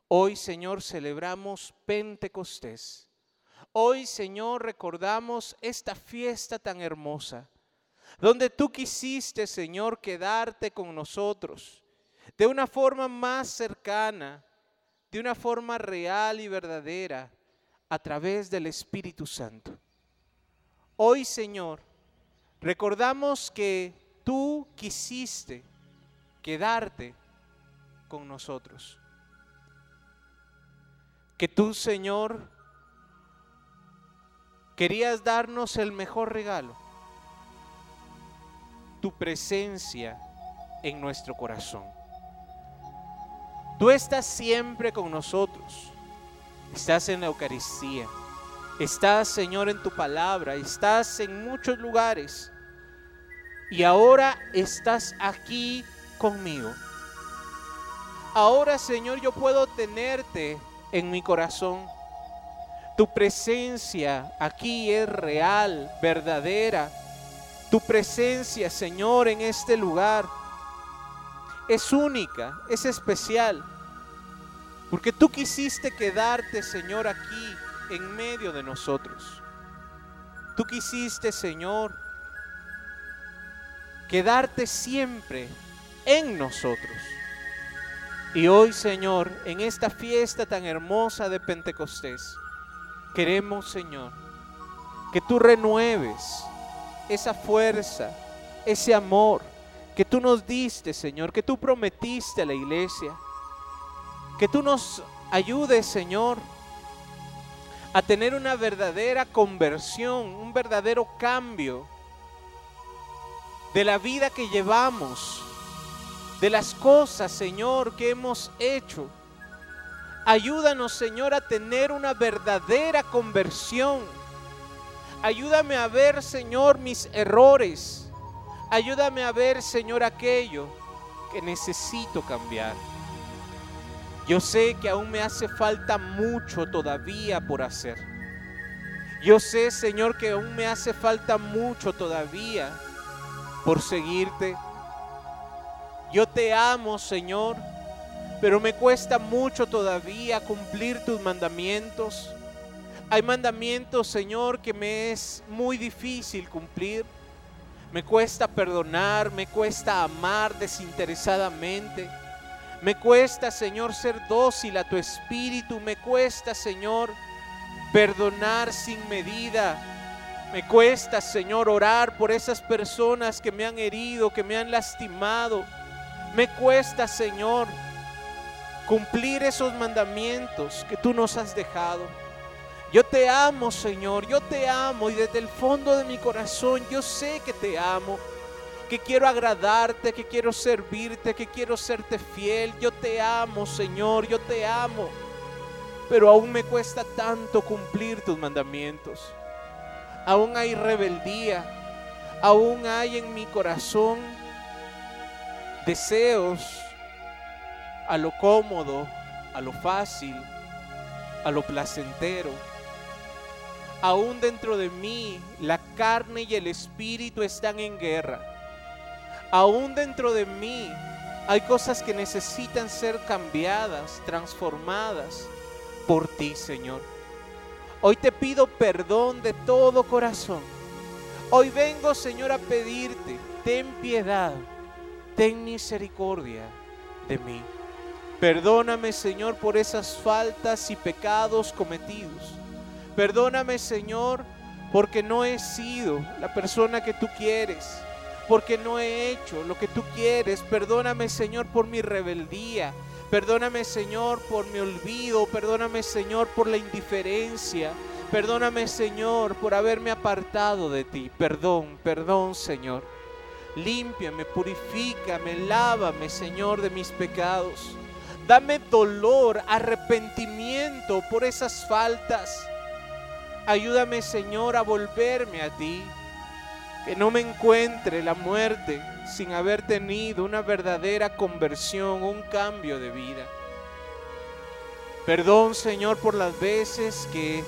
Hoy, Señor, celebramos Pentecostés. Hoy, Señor, recordamos esta fiesta tan hermosa, donde tú quisiste, Señor, quedarte con nosotros de una forma más cercana, de una forma real y verdadera, a través del Espíritu Santo. Hoy, Señor, recordamos que tú quisiste quedarte con nosotros. Que tú, Señor, querías darnos el mejor regalo, tu presencia en nuestro corazón. Tú estás siempre con nosotros. Estás en la Eucaristía. Estás, Señor, en tu palabra. Estás en muchos lugares. Y ahora estás aquí conmigo. Ahora, Señor, yo puedo tenerte en mi corazón. Tu presencia aquí es real, verdadera. Tu presencia, Señor, en este lugar es única, es especial. Porque tú quisiste quedarte, Señor, aquí en medio de nosotros. Tú quisiste, Señor, quedarte siempre en nosotros. Y hoy, Señor, en esta fiesta tan hermosa de Pentecostés, queremos, Señor, que tú renueves esa fuerza, ese amor, que tú nos diste, Señor, que tú prometiste a la iglesia. Que tú nos ayudes, Señor, a tener una verdadera conversión, un verdadero cambio de la vida que llevamos, de las cosas, Señor, que hemos hecho. Ayúdanos, Señor, a tener una verdadera conversión. Ayúdame a ver, Señor, mis errores Ayúdame a ver, Señor, aquello que necesito cambiar. Yo sé que aún me hace falta mucho todavía por hacer. Yo sé, Señor, que aún me hace falta mucho todavía por seguirte. Yo te amo, Señor, pero me cuesta mucho todavía cumplir tus mandamientos. Hay mandamientos, Señor, que me es muy difícil cumplir. Me cuesta perdonar, me cuesta amar desinteresadamente. Me cuesta, Señor, ser dócil a tu espíritu. Me cuesta, Señor, perdonar sin medida. Me cuesta, Señor, orar por esas personas que me han herido, que me han lastimado. Me cuesta, Señor, cumplir esos mandamientos que tú nos has dejado. Yo te amo, Señor, yo te amo y desde el fondo de mi corazón yo sé que te amo, que quiero agradarte, que quiero servirte, que quiero serte fiel. Yo te amo, Señor, yo te amo. Pero aún me cuesta tanto cumplir tus mandamientos. Aún hay rebeldía, aún hay en mi corazón deseos a lo cómodo, a lo fácil, a lo placentero aún dentro de mí la carne y el espíritu están en guerra. Aún dentro de mí hay cosas que necesitan ser cambiadas, transformadas por ti, Señor. Hoy te pido perdón de todo corazón. Hoy vengo, Señor, a pedirte, ten piedad, ten misericordia de mí. Perdóname, Señor, por esas faltas y pecados cometidos. Perdóname, Señor, porque no he sido la persona que tú quieres, porque no he hecho lo que tú quieres. Perdóname, Señor, por mi rebeldía. Perdóname, Señor, por mi olvido. Perdóname, Señor, por la indiferencia. Perdóname, Señor, por haberme apartado de ti. Perdón, perdón, Señor. Límpiame, purifícame, lávame, Señor, de mis pecados. Dame dolor, arrepentimiento por esas faltas. Ayúdame, Señor, a volverme a ti. Que no me encuentre la muerte sin haber tenido una verdadera conversión, un cambio de vida. Perdón, Señor, por las veces que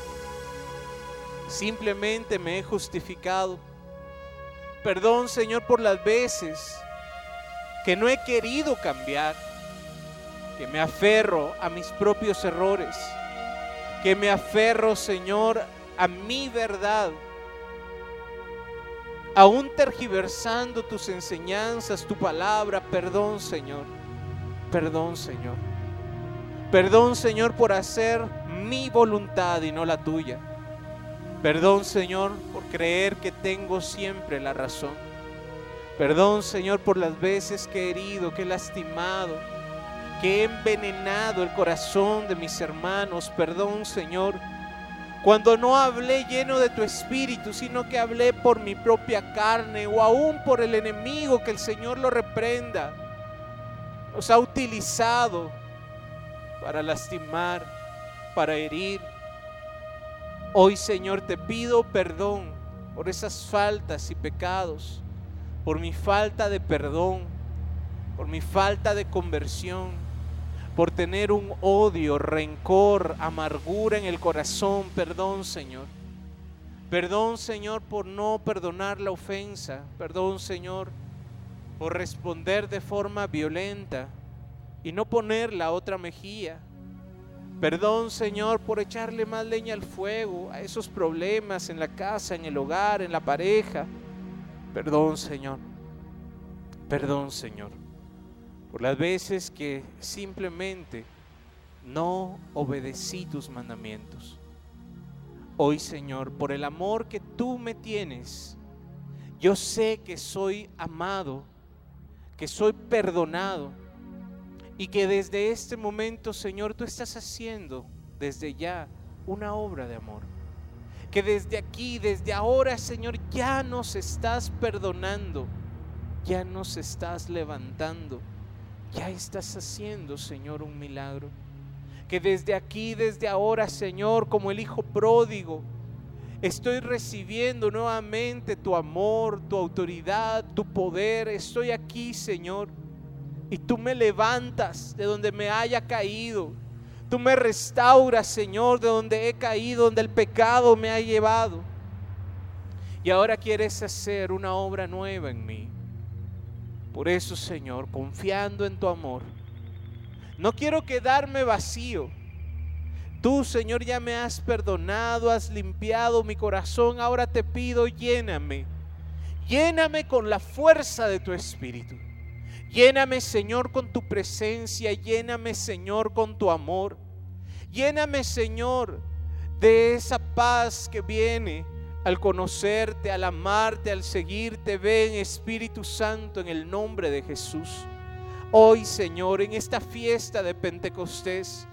simplemente me he justificado. Perdón, Señor, por las veces que no he querido cambiar, que me aferro a mis propios errores, que me aferro, Señor, a mi verdad, aún tergiversando tus enseñanzas, tu palabra. Perdón, Señor. Perdón, Señor. Perdón, Señor, por hacer mi voluntad y no la tuya. Perdón, Señor, por creer que tengo siempre la razón. Perdón, Señor, por las veces que he herido, que he lastimado, que he envenenado el corazón de mis hermanos. Perdón, Señor, cuando no hablé lleno de tu espíritu, sino que hablé por mi propia carne o aún por el enemigo, que el Señor lo reprenda. Nos ha utilizado para lastimar, para herir Hoy Señor te pido perdón por esas faltas y pecados, por mi falta de perdón, por mi falta de conversión, por tener un odio, rencor, amargura en el corazón. Perdón Señor. Perdón Señor por no perdonar la ofensa. Perdón Señor por responder de forma violenta y no poner la otra mejilla. Perdón, Señor, por echarle más leña al fuego a esos problemas en la casa, en el hogar, en la pareja. Perdón, Señor. Perdón, Señor, por las veces que simplemente no obedecí tus mandamientos. Hoy, Señor, por el amor que tú me tienes, yo sé que soy amado, que soy perdonado y que desde este momento, Señor, tú estás haciendo desde ya una obra de amor. Que desde aquí, desde ahora, Señor, ya nos estás perdonando, ya nos estás levantando, ya estás haciendo, Señor, un milagro. Que desde aquí, desde ahora, Señor, como el Hijo pródigo, estoy recibiendo nuevamente tu amor, tu autoridad, tu poder. Estoy aquí, Señor y tú me levantas de donde me haya caído. Tú me restauras, Señor, de donde he caído, donde el pecado me ha llevado. Y ahora quieres hacer una obra nueva en mí. Por eso, Señor, confiando en tu amor, no quiero quedarme vacío. Tú, Señor, ya me has perdonado, has limpiado mi corazón. Ahora te pido, lléname. Lléname con la fuerza de tu espíritu. Lléname, Señor, con tu presencia. Lléname, Señor, con tu amor. Lléname, Señor, de esa paz que viene al conocerte, al amarte, al seguirte. Ven, Espíritu Santo, en el nombre de Jesús. Hoy, Señor, en esta fiesta de Pentecostés,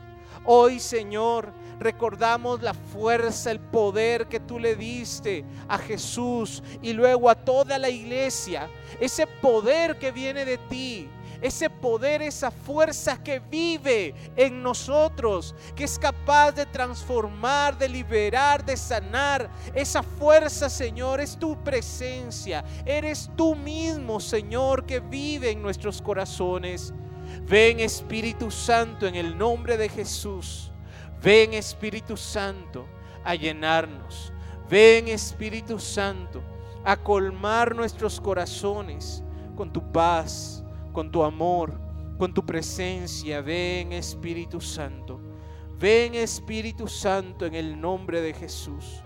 hoy, Señor, recordamos la fuerza, el poder que tú le diste a Jesús y luego a toda la iglesia. Ese poder que viene de ti, ese poder, esa fuerza que vive en nosotros, que es capaz de transformar, de liberar, de sanar. Esa fuerza, Señor, es tu presencia. Eres tú mismo, Señor, que vive en nuestros corazones. Ven Espíritu Santo en el nombre de Jesús. Ven Espíritu Santo a llenarnos. Ven Espíritu Santo a colmar nuestros corazones con tu paz, con tu amor, con tu presencia. Ven Espíritu Santo. Ven Espíritu Santo en el nombre de Jesús.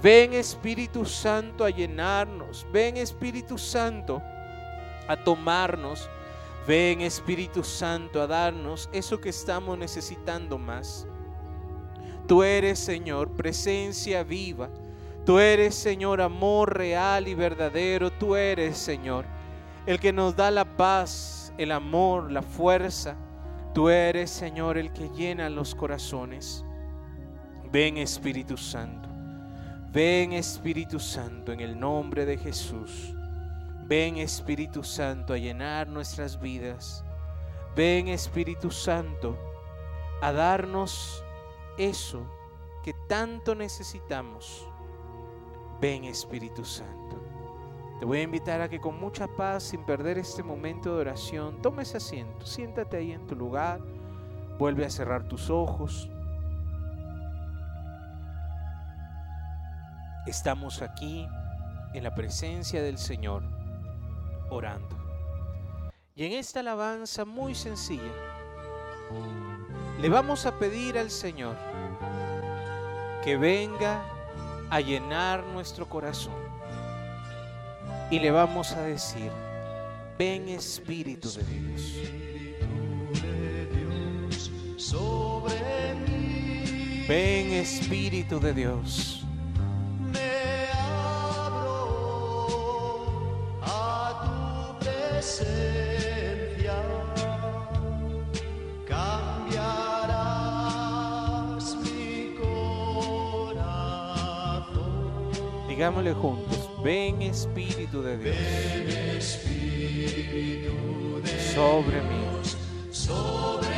Ven Espíritu Santo a llenarnos. Ven Espíritu Santo a tomarnos. Ven Espíritu Santo a darnos eso que estamos necesitando más. Tú eres, Señor, presencia viva. Tú eres, Señor, amor real y verdadero. Tú eres, Señor, el que nos da la paz, el amor, la fuerza. Tú eres, Señor, el que llena los corazones. Ven, Espíritu Santo. Ven, Espíritu Santo, en el nombre de Jesús. Ven Espíritu Santo a llenar nuestras vidas. Ven Espíritu Santo a darnos eso que tanto necesitamos. Ven Espíritu Santo. Te voy a invitar a que con mucha paz, sin perder este momento de oración, tomes asiento, siéntate ahí en tu lugar, vuelve a cerrar tus ojos. Estamos aquí en la presencia del Señor, orando. Y en esta alabanza muy sencilla, le vamos a pedir al Señor que venga a llenar nuestro corazón. Y le vamos a decir, ven Espíritu de Dios. Ven Espíritu de Dios. Digámosle juntos, ven Espíritu de Dios. sobre mí. Sobre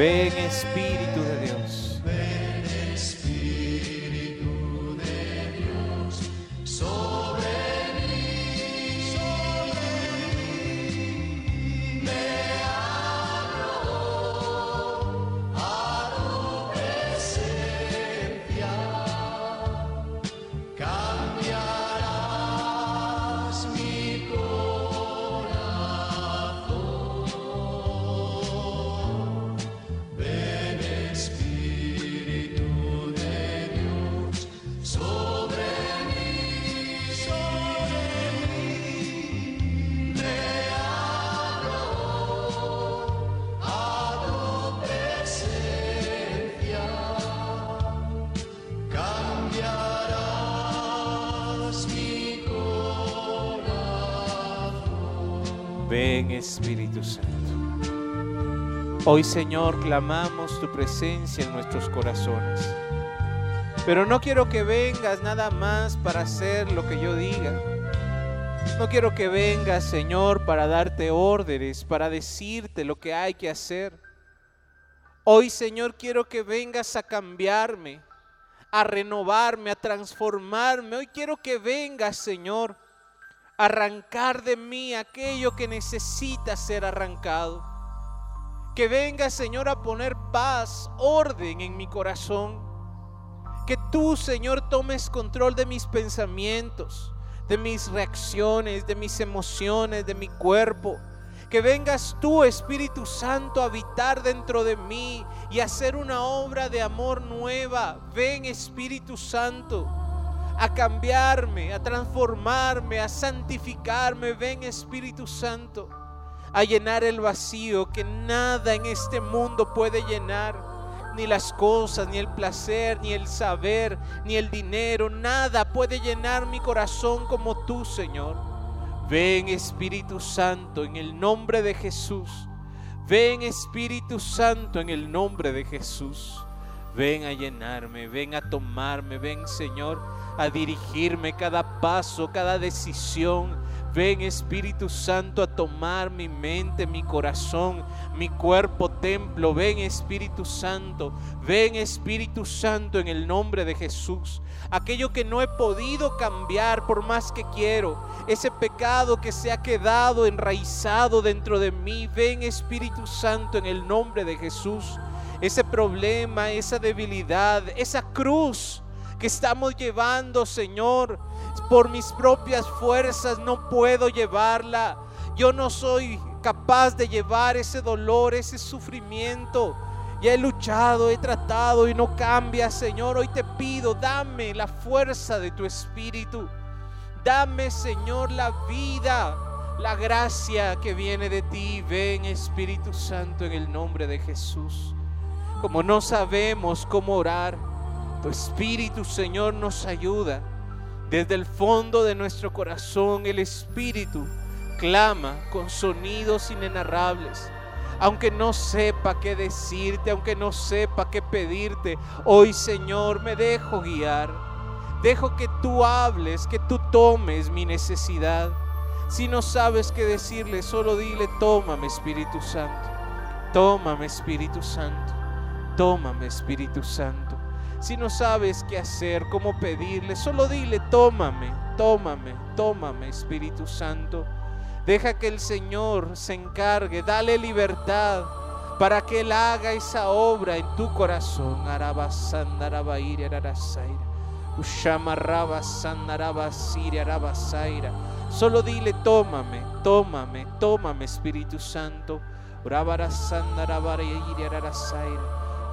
Ven Espíritu Hoy Señor clamamos tu presencia en nuestros corazones. Pero no quiero que vengas nada más para hacer lo que yo diga. No quiero que vengas, Señor, para darte órdenes, para decirte lo que hay que hacer. Hoy, Señor, quiero que vengas a cambiarme, a renovarme, a transformarme. Hoy quiero que vengas, Señor, a arrancar de mí aquello que necesita ser arrancado. Que vengas, Señor, a poner paz, orden en mi corazón. Que tú, Señor, tomes control de mis pensamientos, de mis reacciones, de mis emociones, de mi cuerpo. Que vengas tú, Espíritu Santo, a habitar dentro de mí y hacer una obra de amor nueva. Ven, Espíritu Santo, a cambiarme, a transformarme, a santificarme. Ven, Espíritu Santo, a llenar el vacío que nada en este mundo puede llenar ni las cosas, ni el placer, ni el saber, ni el dinero, nada puede llenar mi corazón como tú, Señor. Ven Espíritu Santo en el nombre de Jesús. Ven Espíritu Santo en el nombre de Jesús. Ven a llenarme, ven a tomarme, ven Señor a dirigirme cada paso, cada decisión. Ven Espíritu Santo a tomar mi mente, mi corazón, mi cuerpo, templo. Ven Espíritu Santo. Ven Espíritu Santo en el nombre de Jesús. Aquello que no he podido cambiar por más que quiero. Ese pecado que se ha quedado enraizado dentro de mí. Ven Espíritu Santo en el nombre de Jesús. Ese problema, esa debilidad, esa cruz que estamos llevando, Señor. Por mis propias fuerzas no puedo llevarla. Yo no soy capaz de llevar ese dolor, ese sufrimiento. Ya he luchado, he tratado y no cambia, Señor. Hoy te pido, dame la fuerza de tu espíritu. Dame, Señor, la vida, la gracia que viene de ti. Ven, Espíritu Santo, en el nombre de Jesús. Como no sabemos cómo orar, tu Espíritu, Señor, nos ayuda. Desde el fondo de nuestro corazón, el Espíritu clama con sonidos inenarrables. Aunque no sepa qué decirte, aunque no sepa qué pedirte, hoy Señor me dejo guiar. Dejo que tú hables, que tú tomes mi necesidad. Si no sabes qué decirle, solo dile, tómame Espíritu Santo. Tómame Espíritu Santo. Tómame Espíritu Santo. Si no sabes qué hacer, cómo pedirle, solo dile, tómame, tómame, tómame Espíritu Santo. Deja que el Señor se encargue, dale libertad para que Él haga esa obra en tu corazón. Solo dile, tómame, tómame, tómame Espíritu Santo.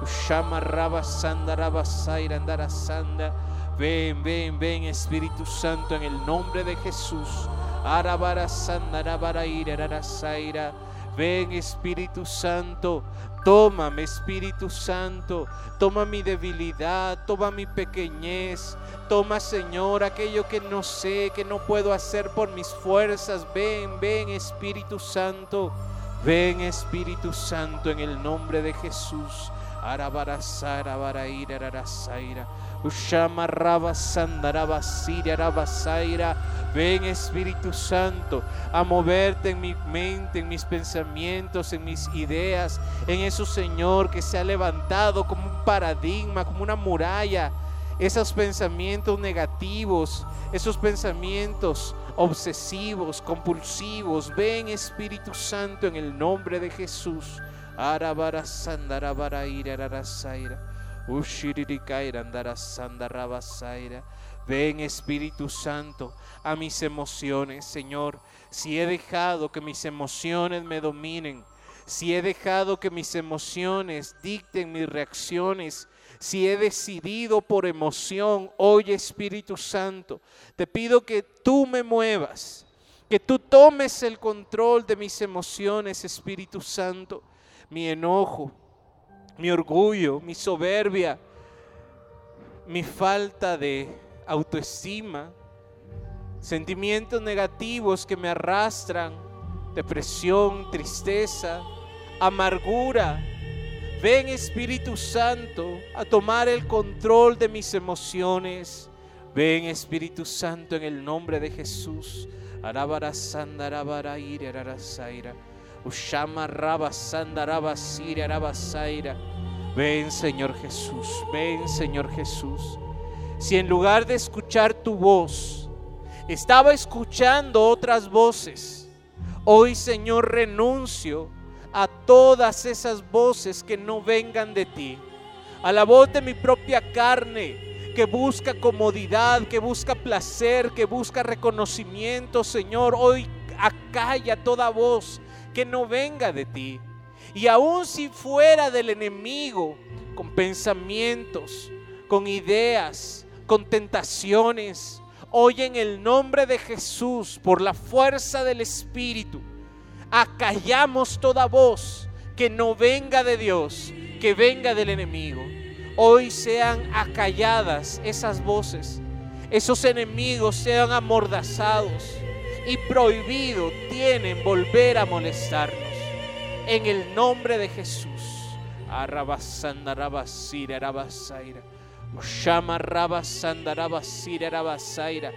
Urabarasandarabarairi, ararasaira. Ushama rabasandarabasaira, andarasanda. Ven, ven, ven Espíritu Santo en el nombre de Jesús. Arabara sandarabara ira, ararasaira. Ven Espíritu Santo, tómame Espíritu Santo, toma mi debilidad, toma mi pequeñez, toma Señor aquello que no sé, que no puedo hacer por mis fuerzas. Ven, ven Espíritu Santo, ven Espíritu Santo en el nombre de Jesús. Arabara sarabara ira, ararasaira. Ushama raba sandaraba siria rabasaira. Ven Espíritu Santo a moverte en mi mente, en mis pensamientos, en mis ideas, en eso Señor que se ha levantado como un paradigma, como una muralla. Esos pensamientos negativos, esos pensamientos obsesivos, compulsivos. Ven Espíritu Santo en el nombre de Jesús. Arabara ira andara. Ven Espíritu Santo a mis emociones, Señor. Si he dejado que mis emociones me dominen, si he dejado que mis emociones dicten mis reacciones, si he decidido por emoción, oye Espíritu Santo, te pido que tú me muevas, que tú tomes el control de mis emociones, Espíritu Santo, mi enojo, mi orgullo, mi soberbia, mi falta de autoestima, sentimientos negativos que me arrastran, depresión, tristeza, amargura. Ven Espíritu Santo a tomar el control de mis emociones. Ven Espíritu Santo en el nombre de Jesús. Ushama raba sandaraba sira arabasaira. Ven Señor Jesús, ven Señor Jesús. Si en lugar de escuchar tu voz, estaba escuchando otras voces, hoy Señor renuncio a todas esas voces que no vengan de ti. A la voz de mi propia carne, que busca comodidad, que busca placer, que busca reconocimiento, Señor, hoy acalla toda voz que no venga de ti. Y aun si fuera del enemigo, con pensamientos, con ideas, con tentaciones, hoy en el nombre de Jesús, por la fuerza del Espíritu, acallamos toda voz que no venga de Dios, que venga del enemigo. Hoy sean acalladas esas voces, esos enemigos sean amordazados y prohibido tienen volver a molestarnos. En el nombre de Jesús. Arabasaira. Rabasira.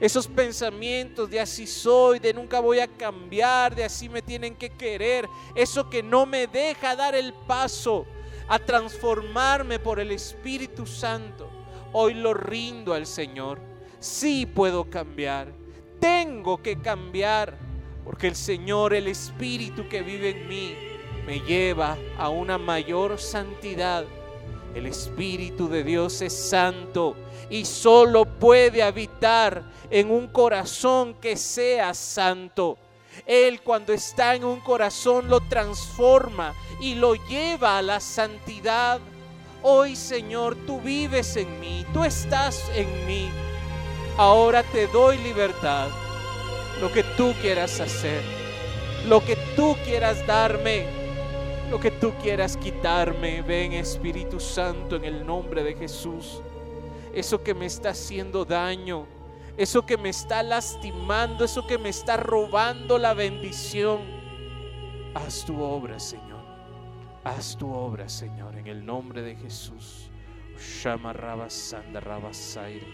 Esos pensamientos de así soy, de nunca voy a cambiar, de así me tienen que querer. Eso que no me deja dar el paso a transformarme por el Espíritu Santo. Hoy lo rindo al Señor. Sí puedo cambiar. Tengo que cambiar. Porque el Señor, el Espíritu que vive en mí, me lleva a una mayor santidad. El Espíritu de Dios es santo y solo puede habitar en un corazón que sea santo. Él cuando está en un corazón lo transforma y lo lleva a la santidad. Hoy Señor, tú vives en mí, tú estás en mí. Ahora te doy libertad. Lo que tú quieras hacer, lo que tú quieras darme, lo que tú quieras quitarme. Ven Espíritu Santo en el nombre de Jesús. Eso que me está haciendo daño, eso que me está lastimando, eso que me está robando la bendición. Haz tu obra, Señor. Haz tu obra, Señor, en el nombre de Jesús. Shama Rabasanda Rabasaira.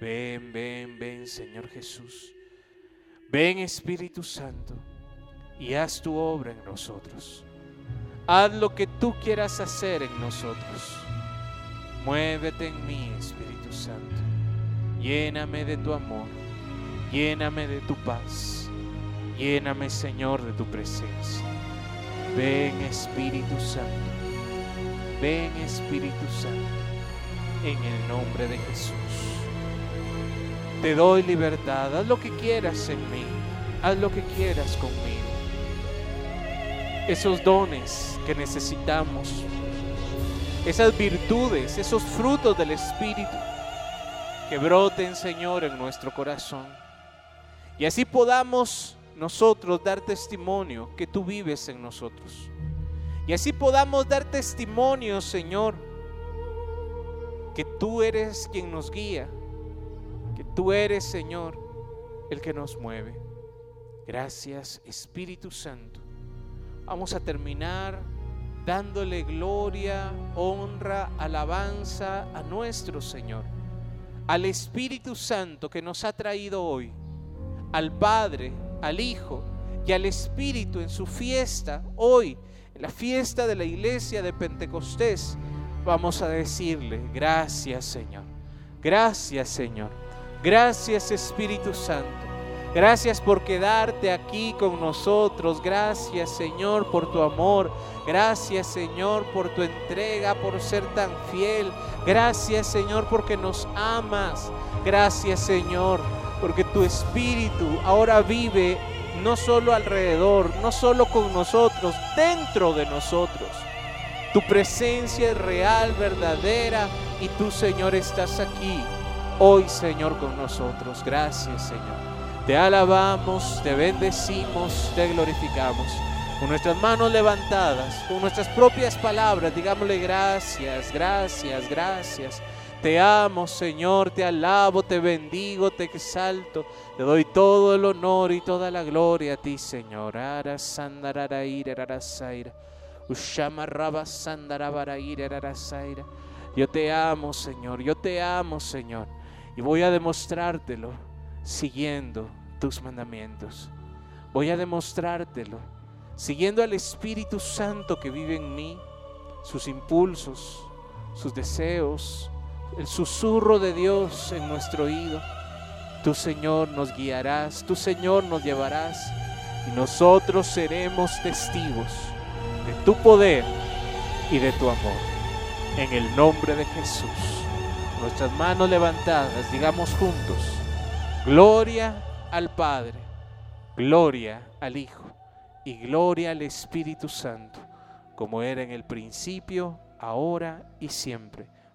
Ven, ven, ven, Señor Jesús. Ven, Espíritu Santo, y haz tu obra en nosotros. Haz lo que tú quieras hacer en nosotros. Muévete en mí, Espíritu Santo. Lléname de tu amor. Lléname de tu paz. Lléname, Señor, de tu presencia. Ven, Espíritu Santo. Ven, Espíritu Santo. En el nombre de Jesús. Te doy libertad. Haz lo que quieras en mí. Haz lo que quieras conmigo. Esos dones que necesitamos. Esas virtudes, esos frutos del Espíritu. Que broten, Señor, en nuestro corazón. Y así podamos nosotros dar testimonio que tú vives en nosotros. Y así podamos dar testimonio, Señor, que tú eres quien nos guía, que tú eres, Señor, el que nos mueve. Gracias, Espíritu Santo. Vamos a terminar dándole gloria, honra, alabanza a nuestro Señor, al Espíritu Santo que nos ha traído hoy, al Padre, al Hijo y al Espíritu en su fiesta hoy, en la fiesta de la iglesia de Pentecostés. Vamos a decirle, gracias Señor, gracias Señor, gracias Espíritu Santo. Gracias por quedarte aquí con nosotros. Gracias Señor por tu amor. Gracias Señor por tu entrega, por ser tan fiel. Gracias Señor porque nos amas. Gracias Señor porque tu espíritu ahora vive no solo alrededor, no solo con nosotros, dentro de nosotros. Tu presencia es real, verdadera y tú Señor estás aquí hoy Señor con nosotros. Gracias Señor. Te alabamos, te bendecimos, te glorificamos. Con nuestras manos levantadas, con nuestras propias palabras, digámosle gracias, gracias, gracias. Te amo, Señor, te alabo, te bendigo, te exalto. Te doy todo el honor y toda la gloria a ti, Señor. Yo te amo, Señor, yo te amo, Señor. Y voy a demostrártelo siguiendo tus mandamientos. Voy a demostrártelo siguiendo al Espíritu Santo que vive en mí, sus impulsos, sus deseos, el susurro de Dios en nuestro oído. Tu Señor nos guiarás, tu Señor nos llevarás y nosotros seremos testigos de tu poder y de tu amor. En el nombre de Jesús, nuestras manos levantadas, digamos juntos, gloria al Padre, gloria al Hijo y gloria al Espíritu Santo, como era en el principio, ahora y siempre,